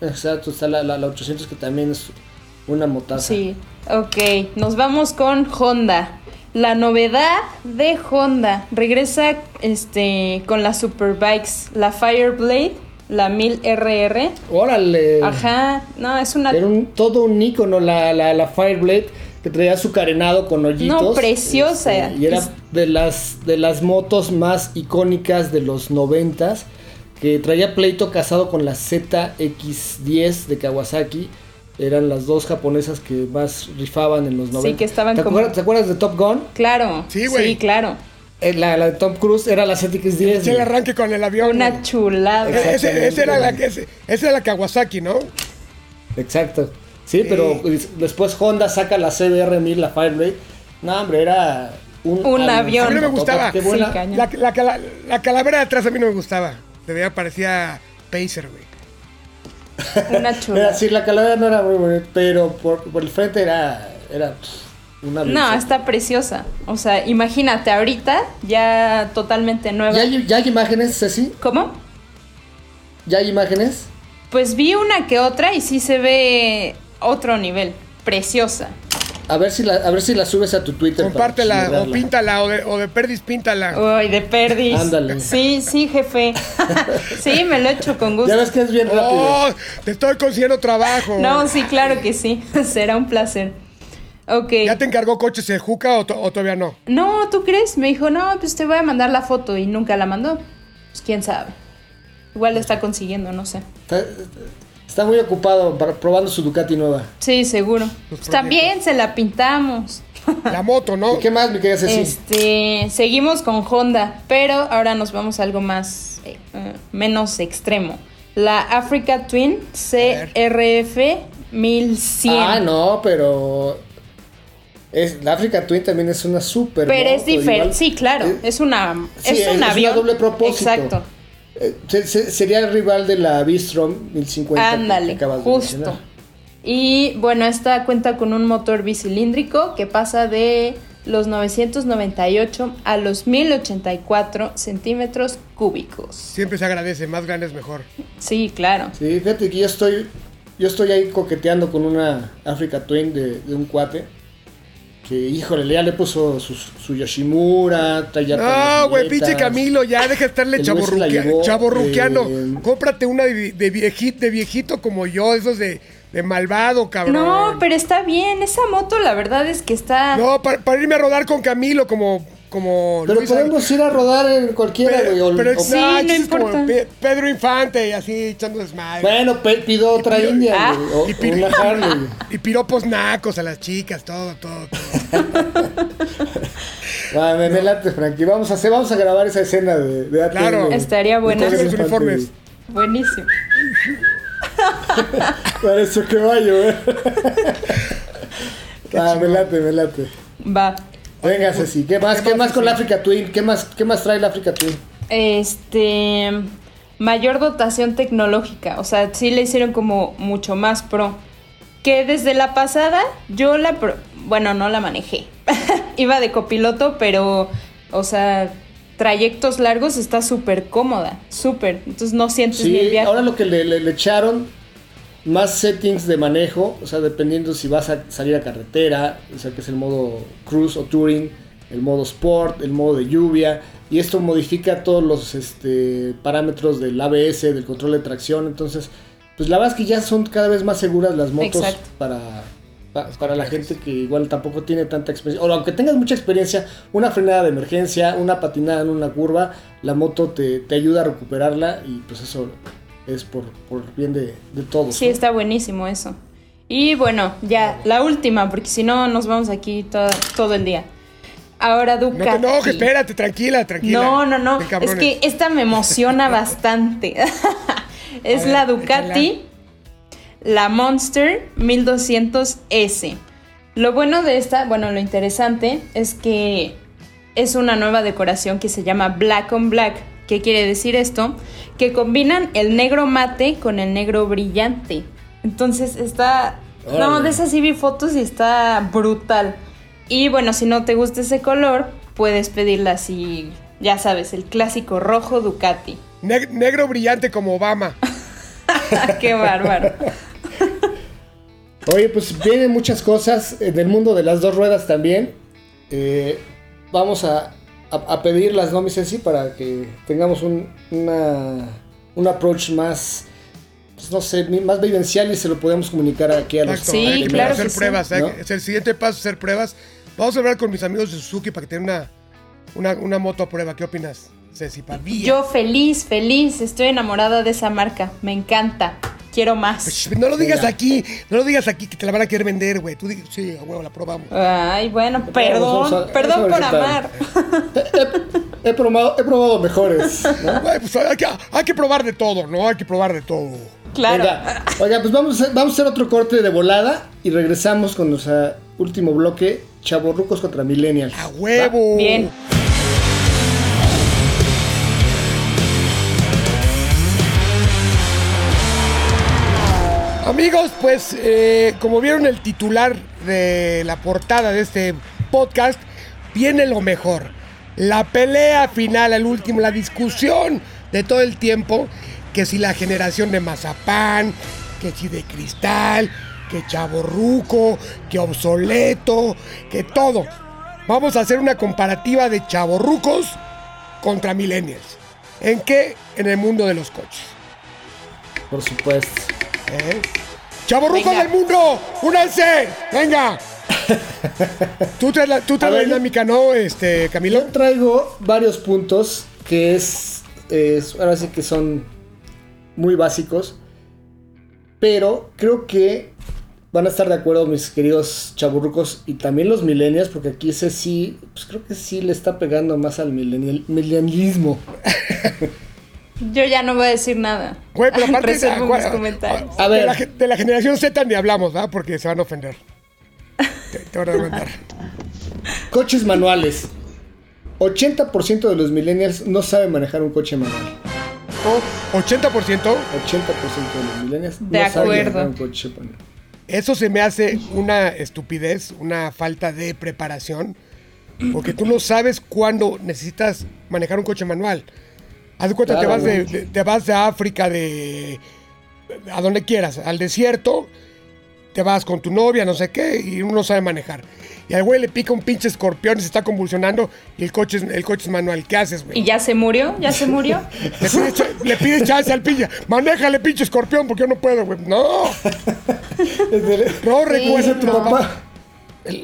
Exacto, está la, la, la 800 que también es una motaza. Sí, ok, nos vamos con Honda. La novedad de Honda regresa este con las Superbikes, la Fireblade, la 1000RR. Órale. Ajá, no, es una Era un, todo un icono la, la, la Fireblade que traía su carenado con hoyitos. No, preciosa. Este, y era de las, de las motos más icónicas de los noventas. Que traía pleito casado con la ZX10 de Kawasaki. Eran las dos japonesas que más rifaban en los 90. que estaban ¿Te, como- acuerdas, ¿Te acuerdas de Top Gun? Claro. Sí, güey. Sí, claro. Eh, La, la de Tom Cruise era la ZX10. Es el arranque con el avión. Una güey. chulada. Ese- ese era la, que- ese- esa era la Kawasaki, ¿no? Exacto. Sí, pero pues, después Honda saca la CBR1000, la Fireblade. No, hombre, era un, Un avión. A mí no me gustaba. Qué Sí, buena. cañón. La, la, cala- la calavera de atrás a mí no me gustaba. De verdad parecía Pacer, güey. Una Era, chula. sí, la calavera no era muy bonita, pero por, por el frente era, era pff, una No, está preciosa. O sea, imagínate ahorita, ya totalmente nueva. ¿Ya hay, ya hay imágenes, Ceci? ¿Cómo? ¿Ya hay imágenes? Pues vi una que otra y sí se ve otro nivel. Preciosa. A ver si la, a ver si la subes a tu Twitter. Compártela o píntala o de, o de perdis píntala. Uy, de perdis. Ándale. Sí, sí, jefe. sí, me lo echo con gusto. Ya ves que es bien rápido. Oh, te estoy consiguiendo trabajo. No, sí, claro que sí. Será un placer. Ok. ¿Ya te encargó coches el Juca o, o todavía no? No, ¿tú crees? Me dijo, no, pues te voy a mandar la foto y nunca la mandó. Pues quién sabe. Igual la está consiguiendo, no sé. Está, muy ocupado para- probando su Ducati nueva. Sí, seguro. Pues también se la pintamos. La moto, ¿no? ¿Y qué más, mi querida Ceci? Este, seguimos con Honda, pero ahora nos vamos a algo más eh, menos extremo. La Africa Twin CRF 1100. Ah, no, pero es la Africa Twin también es una super Pero es diferente. Sí, claro. Es una sí, es es- un es una avión. doble propósito. Exacto. Eh, se- se- sería el rival de la Bistrom 1050 que- que Ándale, de justo. mencionar. Y bueno, esta cuenta con un motor bicilíndrico que pasa de los 998 a los 1084 centímetros cúbicos. Siempre se agradece, más grande es mejor. Sí, claro. Sí, fíjate que yo estoy yo estoy ahí coqueteando con una Africa Twin de, de un cuate que híjole, ya le puso su, su Yoshimura, todas No, güey, pinche Camilo, ya deja de estarle chaborruqueando. eh, Cómprate una de, de viejito, de viejito como yo, esos de, de malvado, cabrón. No, pero está bien. Esa moto, la verdad es que está. No, para, para irme a rodar con Camilo como, como Pero Luis podemos ir a rodar en cualquiera, güey. o- pero o- Sí, no, no como. Pe- Pedro Infante y así echando desmadre. Bueno, pe- pido otra India, Ah. o- Y una Harley. Y piropos nacos a las chicas, todo, todo, todo. Ah, me, me late, Frankie. Vamos a hacer, vamos a grabar esa escena de, de Claro. Estaría buena. Los uniformes. Buenísimo. Para eso que vaya, güey. Ah, me late, me late. Va. Venga, Ceci, ¿qué más? ¿Qué más con la Africa Twin? ¿Qué más, qué más trae la Africa Twin? Este. Mayor dotación tecnológica. O sea, sí le hicieron como mucho más pro. Que desde la pasada yo la. pro- bueno, no la manejé. Iba de copiloto, pero. O sea, trayectos largos está súper cómoda. Súper. Entonces no sientes ni el Sí, viaje. ahora lo que le, le- le echaron más settings de manejo, o sea, dependiendo si vas a salir a carretera, o sea, que es el modo cruise o touring, el modo sport, el modo de lluvia, y esto modifica todos los este, parámetros del ABS, del control de tracción, entonces, pues la verdad es que ya son cada vez más seguras las motos Exacto. para, pa- para la gente que igual tampoco tiene tanta experiencia, o aunque tengas mucha experiencia, una frenada de emergencia, una patinada en una curva, la moto te, te ayuda a recuperarla y pues eso es por, por bien de, de todos. Sí, ¿no? está buenísimo eso. Y bueno, ya, la última, porque si no nos vamos aquí to- todo el día. Ahora No Ducati. te enojes, espérate, tranquila, tranquila. No, no, no. Es que esta me emociona bastante. es ver, la Ducati, échala. la Monster 1200S. Lo bueno de esta, bueno, lo interesante es que es una nueva decoración que se llama Black on Black. ¿Qué quiere decir esto? Que combinan el negro mate con el negro brillante. Entonces está... No, de esas sí vi fotos y está brutal. Y bueno, si no te gusta ese color, puedes pedirla así, ya sabes, el clásico rojo Ducati. Neg- negro brillante como Obama. Qué bárbaro. Oye, pues vienen muchas cosas en el mundo de las dos ruedas también. Eh, vamos a, a, a pedirlas, ¿no, mi Ceci? Para que tengamos un, una, un approach más, pues, no sé, más vivencial y se lo podemos comunicar aquí a los Sí, que claro hacer pruebas. hay ¿No? es el siguiente paso, hacer pruebas. Vamos a hablar con mis amigos de Suzuki para que tengan una, una, una moto a prueba. ¿Qué opinas, Ceci? Pavía. Yo feliz, feliz, estoy enamorada de esa marca. Me encanta. Quiero más. Sh, No lo digas aquí, no lo digas aquí que te la van a querer vender, güey. Tú digas, sí, a huevo, la probamos. Ay, bueno, perdón, perdón por amar. He probado, he probado mejores. ¿no? Güey, pues hay que, hay que probar de todo, ¿no? Hay que probar de todo. Claro. Oiga, pues vamos a, vamos a hacer otro corte de volada y regresamos con nuestro último bloque, Chaborrucos contra Millennials. ¡A huevo! Bien. Amigos, pues eh, como vieron el titular de la portada de este podcast, viene lo mejor. La pelea final, al último, la discusión de todo el tiempo, que si la generación de mazapán, que si de cristal, que chaborruco, que obsoleto, que todo. Vamos a hacer una comparativa de chaborrucos contra millennials. ¿En qué? En el mundo de los coches. Por supuesto. ¿Eh? ¡Chaborrucos Venga. del mundo! ¡Únanse! ¡Venga! tú traes la, tú traes A la ver, dinámica, ¿no, este, Camilo? Yo traigo varios puntos que es, es- ahora sí que son muy básicos, pero creo que van a estar de acuerdo mis queridos chaburrucos y también los millennials, porque aquí ese sí, pues creo que sí le está pegando más al millennial, millennialismo. Yo ya no voy a decir nada. Güey, pero aparte Reservo mis comentarios. A de, ver. la, ge- de la generación Z ni hablamos, ¿verdad? Porque se van a ofender. Te, te van a mandar. Coches manuales. 80% de los millennials no saben manejar un coche manual. Uf, 80%, 80% de los millennials De no saben acuerdo. manejar un coche manual. eso se me hace una estupidez, una falta de preparación. Porque tú no sabes cuándo necesitas manejar un coche manual. Haz de cuenta, te, Claro, vas de, te vas de África, de a donde quieras, al desierto, te vas con tu novia, no sé qué, y uno no sabe manejar. Y al güey le pica un pinche escorpión y se está convulsionando y el coche es, el coche es manual. ¿Qué haces, güey? ¿Y ya se murió? ¿Ya se murió? Le pides, cha- le pides chance al pinche. Manéjale, pinche escorpión, porque yo no puedo, güey. No, no recuerda tu tu papá. papá.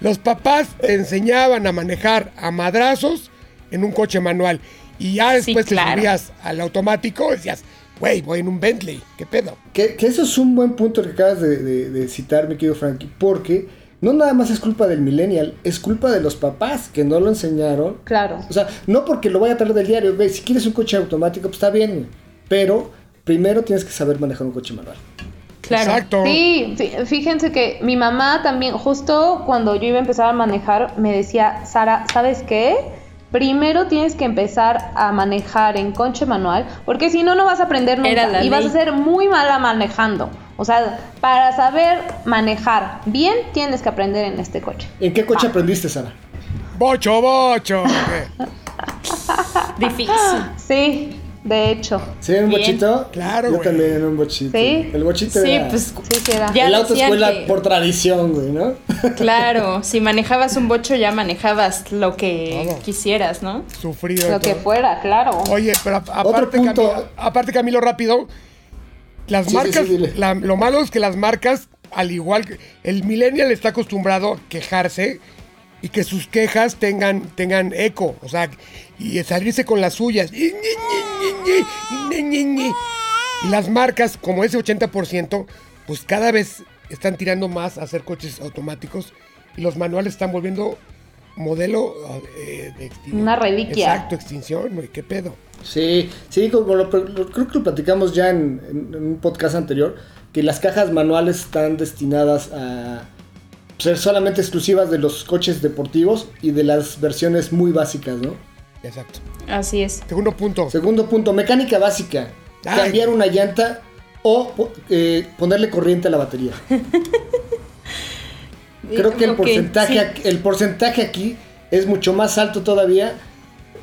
Los papás te enseñaban a manejar a madrazos en un coche manual. Y ya Sí, después claro. te subías al automático y decías, güey, voy en un Bentley. ¿Qué pedo? Que, que eso es un buen punto que acabas de, de- de citar, mi querido Frankie, porque no nada más es culpa del millennial, es culpa de los papás que no lo enseñaron. claro. O sea, no porque lo vaya a traer del diario, güey, si quieres un coche automático, pues está bien, pero primero tienes que saber manejar un coche manual. Claro. Exacto. Sí, fí- fíjense que mi mamá también, justo cuando yo iba a empezar a manejar, me decía, Sara, ¿sabes qué? Primero tienes que empezar a manejar en coche manual, porque si no, no vas a aprender nunca y vas a ser muy mala manejando. O sea, para saber manejar bien, tienes que aprender en este coche. ¿En qué Ah. coche aprendiste, Sara? Bocho, bocho. Difícil. Sí, de hecho. ¿Sí, en un Bien. bochito? Claro, Yo güey. también en un bochito. Sí. El bochito Sí, era pues Sí, sí era. Ya el decían autoescuela que- por tradición, güey, ¿no? Claro, si manejabas un bocho ya manejabas lo que quisieras, ¿no? Sufrido. Lo que fuera, claro. Oye, pero aparte, punto. Camilo, aparte, Camilo, rápido. Las Sí, marcas, sí, dile. la- lo malo es que las marcas, al igual que el millennial está acostumbrado a quejarse y que sus quejas tengan, tengan eco, o sea, y salirse con las suyas. Y, las marcas, como ese 80%, pues cada vez están tirando más a hacer coches automáticos y los manuales están volviendo modelo eh, de extinción. Una reliquia. Exacto, extinción, güey, qué pedo. Sí, sí, como lo- lo- creo que lo platicamos ya en, en- en un podcast anterior, que las cajas manuales están destinadas a ser solamente exclusivas de los coches deportivos y de las versiones muy básicas, ¿no? Exacto. Así es. Segundo punto. Segundo punto, mecánica básica. Ay. Cambiar una llanta o eh, ponerle corriente a la batería. Creo que el porcentaje, sí. el porcentaje aquí es mucho más alto todavía.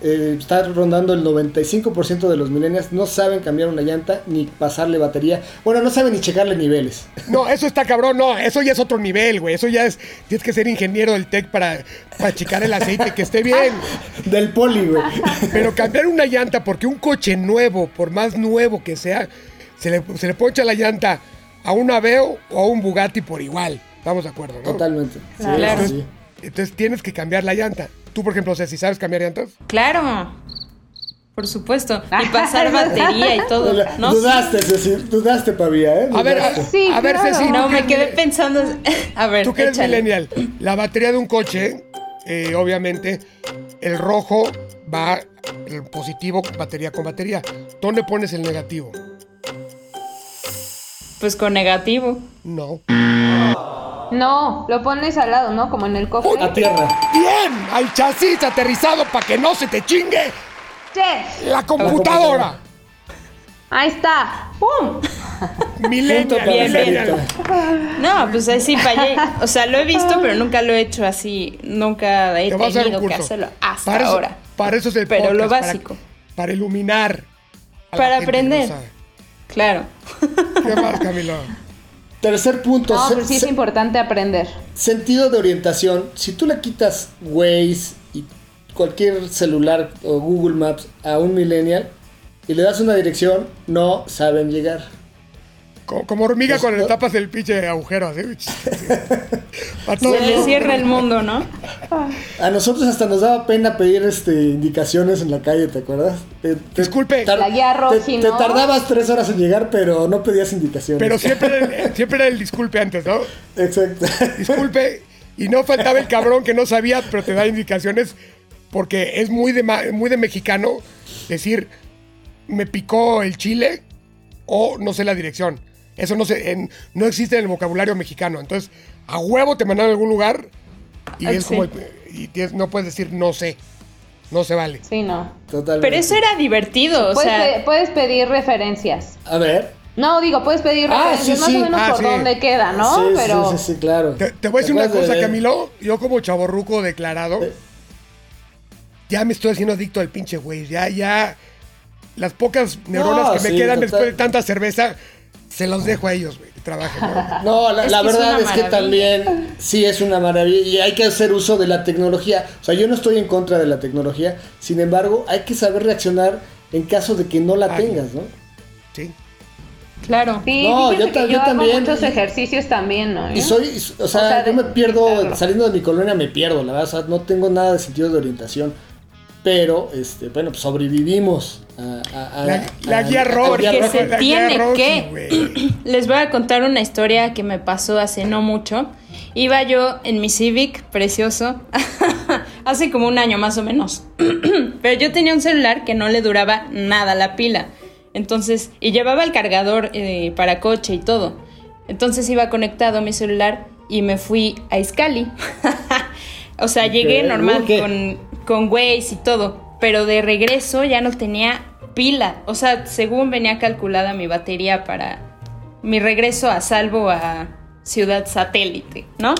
Eh, está rondando el 95% de los millennials no saben cambiar una llanta ni pasarle batería. Bueno, no saben ni checarle niveles. No, eso está cabrón, no, eso ya es otro nivel, güey. Eso ya es, tienes que ser ingeniero del TEC para, para checar el aceite, que esté bien. Del poli, güey. Pero cambiar una llanta, porque un coche nuevo, por más nuevo que sea, se le, se le poncha la llanta a un Aveo o a un Bugatti por igual. Estamos de acuerdo, ¿no? Totalmente. Sí, Claro. Entonces tienes que cambiar la llanta. Tú, por ejemplo, Ceci, ¿sabes cambiar llantas? Claro. Por supuesto. Y pasar batería y todo. No, dudaste, Ceci, dudaste, Pavía, ¿eh? A ver, a. Sí, a ver, claro. Ceci. no me que- quedé pensando. A ver, Tú que eres millennial, la batería de un coche, eh, obviamente, el rojo va, el positivo, batería con batería. ¿Dónde pones el negativo? Pues con negativo. No. No, lo pones al lado, ¿no? Como en el cofre. A tierra. Bien, al chasis aterrizado para que no se te chingue Che. la computadora. Ahí está. ¡Pum! Millennial, Bien. No, pues ahí sí fallé. O sea, lo he visto, pero nunca lo he hecho así. Nunca he Te tenido que hacerlo hasta para eso, ahora. Para eso es el Pero lo podcast, básico. Para, iluminar. a la Para gente que no aprender. sabe. Claro. ¿Qué más, Camilo? Tercer punto, No, pero sí es importante aprender. sentido de orientación. Si tú le quitas Waze y cualquier celular o Google Maps a un millennial y le das una dirección, no saben llegar. Como, como hormiga Pues, cuando le tapas el pinche agujero así. Se le cierra el mundo, ¿no? A nosotros hasta nos daba pena pedir este indicaciones en la calle, ¿te acuerdas? Te- te- Disculpe. tar- La guía te- Roji, te, ¿no? tardabas tres horas en llegar, pero no pedías indicaciones. Pero siempre era, el, siempre era el disculpe antes, ¿no? Exacto. Disculpe. Y no faltaba el cabrón que no sabía, pero te da indicaciones. Porque es muy de, muy de mexicano decir, me picó el chile o no sé la dirección. Eso no, se, en- no existe en el vocabulario mexicano. Entonces, a huevo te mandan a algún lugar y es sí. como... Y tienes- no puedes decir no sé. No se vale. Sí, no. Totalmente. Pero eso era divertido, o Puedes, sea. pe- puedes pedir referencias. A ver. No, digo, puedes pedir Ah, referencias sí, más sí. o menos Ah, por sí. dónde queda, ¿no? Sí, Pero sí, sí, sí, claro. Te, te voy a decir una cosa, de- Camilo. Yo como chaborruco declarado, Eh. ya me estoy haciendo adicto al pinche güey. Ya, ya, las pocas neuronas No, que me sí, quedan total. después de tanta cerveza, se los dejo a ellos, güey, que trabajen. ¿no? No, la, Es la que es verdad una es que maravilla. también sí es una maravilla y hay que hacer uso de la tecnología. O sea, yo no estoy en contra de la tecnología, sin embargo, hay que saber reaccionar en caso de que no la tengas, ¿no? Sí. Claro. sí, No, yo que yo, yo hago también. muchos Y- ejercicios también, ¿no? Y soy, o sea, sea, yo de- me pierdo, claro. saliendo de mi colonia me pierdo, la verdad, o sea, no tengo nada de sentido de orientación. Pero, este, bueno, pues sobrevivimos a, a- a- La, la a- guía a- roja. Porque guía se tiene roja, que. güey. Les voy a contar una historia que me pasó hace no mucho. Iba yo en mi Civic, precioso, hace como un año más o menos. Pero yo tenía un celular que no le duraba nada la pila. Entonces, y llevaba el cargador eh, para coche y todo. Entonces iba conectado mi celular y me fui a Iscali. o sea, llegué normal con, con Waze y todo. Pero de regreso ya no tenía pila. O sea, según venía calculada mi batería para mi regreso a salvo a Ciudad Satélite, ¿no?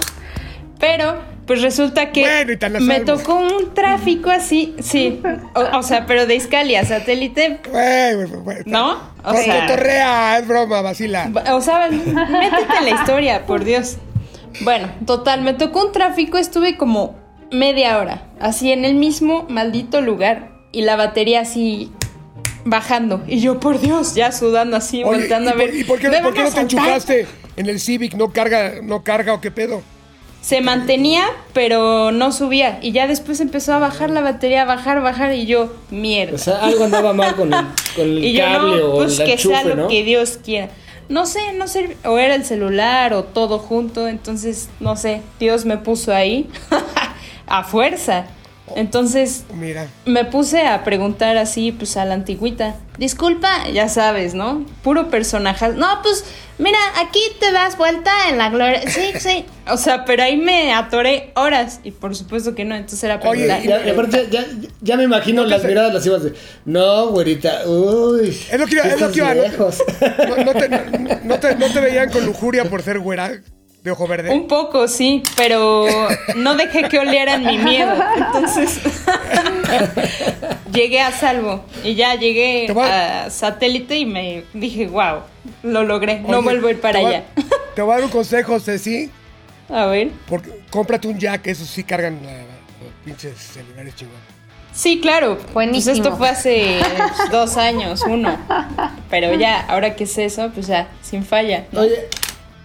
Pero, pues resulta que Bueno, me tocó un tráfico así, sí. O, o sea, pero de Iscali a Satélite, güey. ¿no? O sea, cotorrea, es broma, vacila. o sea, métete en la historia, por Dios. Bueno, total, me tocó un tráfico, estuve como media hora, así en el mismo maldito lugar. Y la batería así bajando. Y yo, por Dios, ya sudando así, Oye, volteando ¿y a por, ver. y por qué, ¿me por qué van no te enchufaste en el Civic? ¿No carga, no carga o qué pedo? Se mantenía, pero no subía. Y ya después empezó a bajar la batería, a bajar, bajar. Y yo, mierda. O sea, algo andaba mal con el, con el y yo, cable no, o pues el que sea enchufe, lo ¿no? que Dios quiera. No sé, no sé, o era el celular o todo junto. Entonces, no sé, Dios me puso ahí a fuerza. Entonces, Mira. me puse a preguntar así, pues a la antigüita. Disculpa, ya sabes, ¿no? Puro personaje. No, pues, mira, aquí te das vuelta en la gloria. Sí, sí. O sea, pero ahí me atoré horas. Y por supuesto que no, entonces era Oye, ya, ya, ya- ya me imagino No las miradas las ibas de, no, güerita, uy. Es lo que iba, es lo que iba, ¿no? viejos". No, no te, no, no te, no te veían con lujuria por ser güera de ojo verde. Un poco, sí, pero no dejé que olieran mi miedo. Entonces, llegué a salvo. Y ya llegué a satélite y me dije, wow, lo logré. No vuelvo a ir para te allá. Te voy a dar un consejo, Ceci. A ver. Porque cómprate un jack, esos sí cargan la- los pinches celulares chingón. Sí, claro. Buenísimo. Pues esto fue hace pues, dos años, uno. Pero ya, ahora que es eso, pues ya, sin falla. Oye,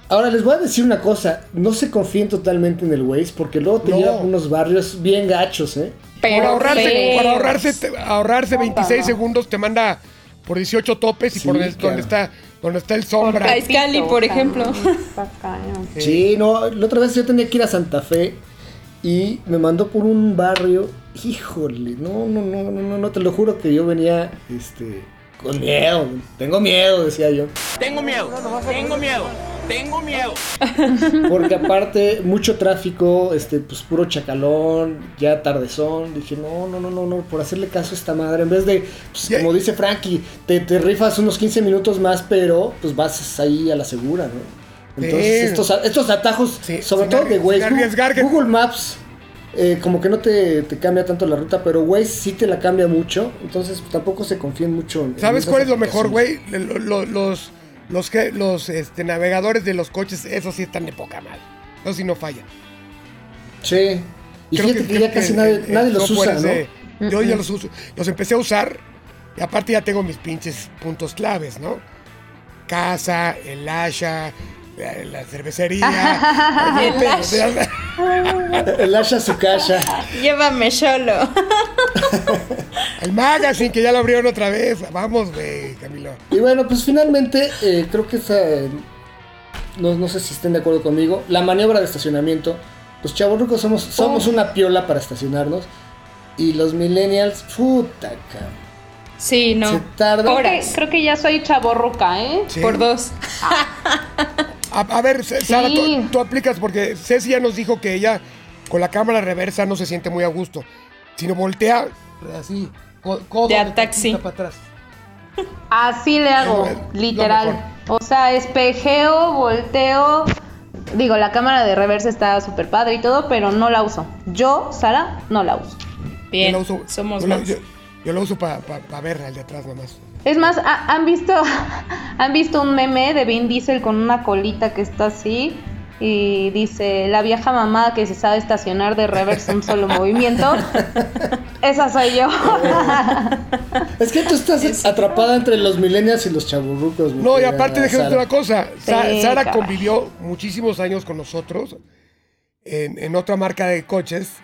ahora les voy a decir una cosa, no se confíen totalmente en el Waze porque luego te No. lleva a unos barrios bien gachos, ¿eh? Pero por ahorrarse, por ahorrarse, te- ahorrarse 26 segundos te manda por 18 topes y Sí, por el- claro. donde está donde está el sombra. Iscali, por ejemplo. Sí, no, la otra vez yo tenía que ir a Santa Fe y me mandó por un barrio, híjole, no, no, no, no, no, no, te lo juro que yo venía, este, con miedo, tengo miedo, decía yo. Tengo miedo, tengo miedo. Tengo miedo. Porque aparte, mucho tráfico, este, pues puro chacalón, ya tardezón. Dije, no, no, no, no, no, por hacerle caso a esta madre. En vez de, pues, como dice Frankie, te, te rifas unos 15 minutos más, pero pues vas ahí a la segura, ¿no? Entonces, Sí. estos, estos atajos, Sí, sobre sin todo de Waze, Google Maps, eh, como que no te, te cambia tanto la ruta, pero Waze sí te la cambia mucho. Entonces, tampoco se confíen mucho. en- ¿Sabes cuál es lo mejor, güey? Lo- lo- Los, los, que- los este, navegadores de los coches, esos sí están de poca madre. Eso sí no fallan. Sí. Y Creo fíjate que, ya casi el- nadie, el- los usa, ¿no? de- Yo ya los uso. Los empecé a usar y aparte ya tengo mis pinches puntos claves, ¿no? Casa, el Asha, la, la cervecería. El Asha. El Asha Sukasha. Llévame solo. el Magazine, que ya lo abrieron otra vez. Vamos, güey, Camilo. Y bueno, pues finalmente, eh, creo que esa. eh, no, no sé si estén de acuerdo conmigo. La maniobra de estacionamiento. Los chavorrucos somos, somos una piola para estacionarnos. Y los millennials, puta, cabrón. Sí, no. Se tarda. Creo que, Horas. creo que ya soy chaborruca, ¿eh? Sí. Por dos. A, a ver, Sara, Sí. tú, tú aplicas porque Ceci ya nos dijo que ella con la cámara reversa no se siente muy a gusto. Sino voltea así, co- codo De taxi. para atrás. Así le hago, Es literal. O sea, espejeo, volteo. Digo, la cámara de reversa está súper padre y todo, pero no la uso. Yo, Sara, no la uso. Bien. Lo uso, Somos yo, yo lo uso para ver al de atrás nomás. Es más, ¿ha- ¿han visto, ¿han visto un meme de Vin Diesel con una colita que está así? Y dice, la vieja mamá que se sabe estacionar de reversa un solo movimiento. Esa soy yo. Es que tú estás atrapada entre los millennials y los chavorrucos. mi No, y aparte déjame decirte una cosa. Sa- Sí, Sara caray. convivió muchísimos años con nosotros en, en otra marca de coches,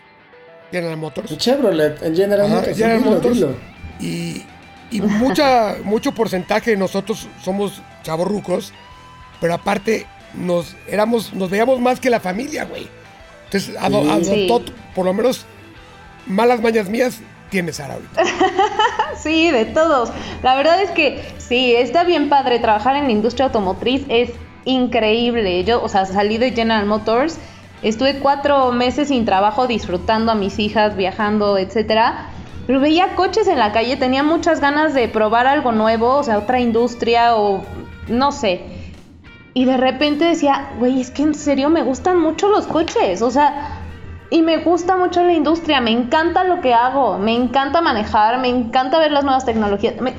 General Motors. Chevrolet, en General Ajá, Motors. General dilo, Motors. dilo. Y, y mucha, mucho porcentaje de nosotros somos chavorrucos, pero aparte nos éramos, nos veíamos más que la familia, güey. Entonces, ado- Sí. adoptó, por lo menos, malas mañas mías tiene Sara ahorita. Sí, de todos. La verdad es que sí, está bien padre trabajar en la industria automotriz, es increíble. Yo, o sea, salí de General Motors, estuve cuatro meses sin trabajo, disfrutando a mis hijas, viajando, etcétera. Pero veía coches en la calle, tenía muchas ganas de probar algo nuevo, o sea, otra industria o no sé. Y de repente decía, güey, es que en serio me gustan mucho los coches, o sea, y me gusta mucho la industria, me encanta lo que hago, me encanta manejar, me encanta ver las nuevas tecnologías. me-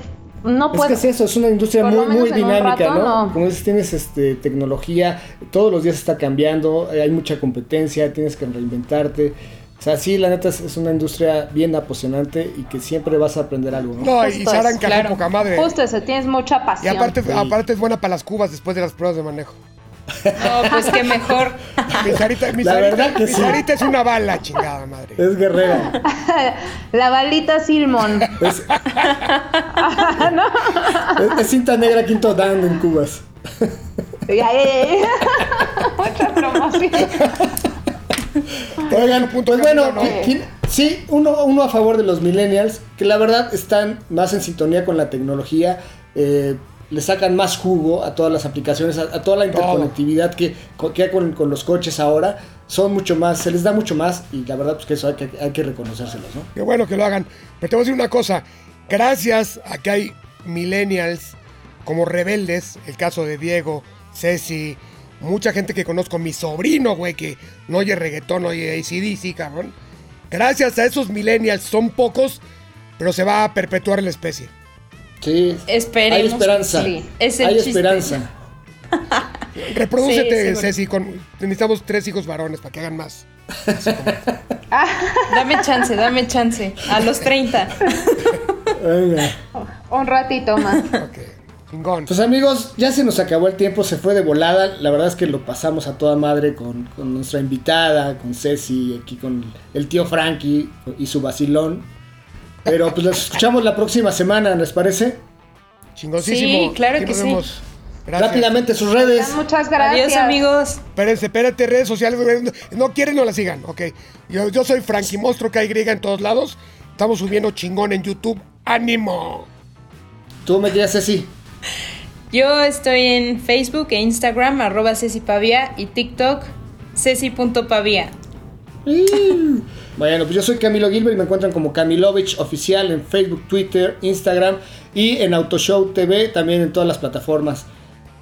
no Es puedo. que es eso, es una industria Por muy, muy dinámica, rato, ¿no? no. Como dices, tienes este, tecnología, todos los días está cambiando, eh, hay mucha competencia, tienes que reinventarte. O sea, sí, la neta es, es una industria bien apasionante y que siempre vas a aprender algo, ¿no? No, y Justo Sara encajó claro. poca madre. Justo eso, tienes mucha Y pasión. aparte, Sí. aparte es buena para las cubas después de las pruebas de manejo. No, pues qué mejor. Mi Sarita, mi La Sarita- verdad que mi sí. Sarita es una bala, chingada madre. Es guerrera. La balita Silmon. Es, es- es cinta negra quinto dan en Cubas. Ay, ay, ay. Mucha promoción. Oigan, punto pues bueno, ¿no? sí, uno, uno a favor de los millennials, que la verdad están más en sintonía con la tecnología, eh, le sacan más jugo a todas las aplicaciones, a, a toda la interconectividad que, que hay con, con los coches ahora, son mucho más, se les da mucho más y la verdad pues que eso hay que, hay que reconocérselos, ¿no? Qué bueno que lo hagan. Pero te voy a decir una cosa. Gracias a que hay millennials como rebeldes, el caso de Diego, Ceci, mucha gente que conozco, mi sobrino, güey, que no oye reggaetón, no oye ACDC, cabrón. Gracias a esos millennials, son pocos, pero se va a perpetuar la especie. Sí, Esperemos hay esperanza, que sí. Es el hay chiste. esperanza. Reprodúcete, Sí. Ceci, con, necesitamos tres hijos varones para que hagan más. Dame chance, dame chance. A los 30. Venga. Un ratito más. Ok, chingón. Pues amigos, ya se nos acabó el tiempo, se fue de volada. La verdad es que lo pasamos a toda madre con, con nuestra invitada, con Ceci, aquí con el tío Frankie y su vacilón. Pero pues los escuchamos la próxima semana, ¿les parece? Chingosísimo. Sí, claro Aquí que nos sí. vemos. Gracias. Rápidamente sus redes. Muchas gracias. Adiós, amigos. Espérense, espérate, redes sociales. No, quieren, no la sigan. Ok. Yo, yo soy Frankie Monstruo KY en todos lados. Estamos subiendo chingón en YouTube. ¡Ánimo! Tú me quedas Ceci. Yo estoy en Facebook e Instagram, arroba cecipavia y TikTok, ceci.pavia. Bueno, pues yo soy Camilo Gilbert y me encuentran como Camilovich Oficial en Facebook, Twitter, Instagram y en Autoshow TV, también en todas las plataformas.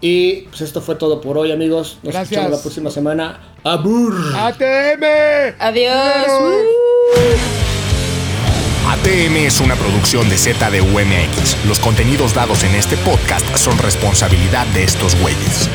Y pues esto fue todo por hoy, amigos. Nos Gracias. escuchamos la próxima semana. ¡Abur! ATM. Adiós. ATM es una producción de ZDUMX. Los contenidos dados en este podcast son responsabilidad de estos güeyes.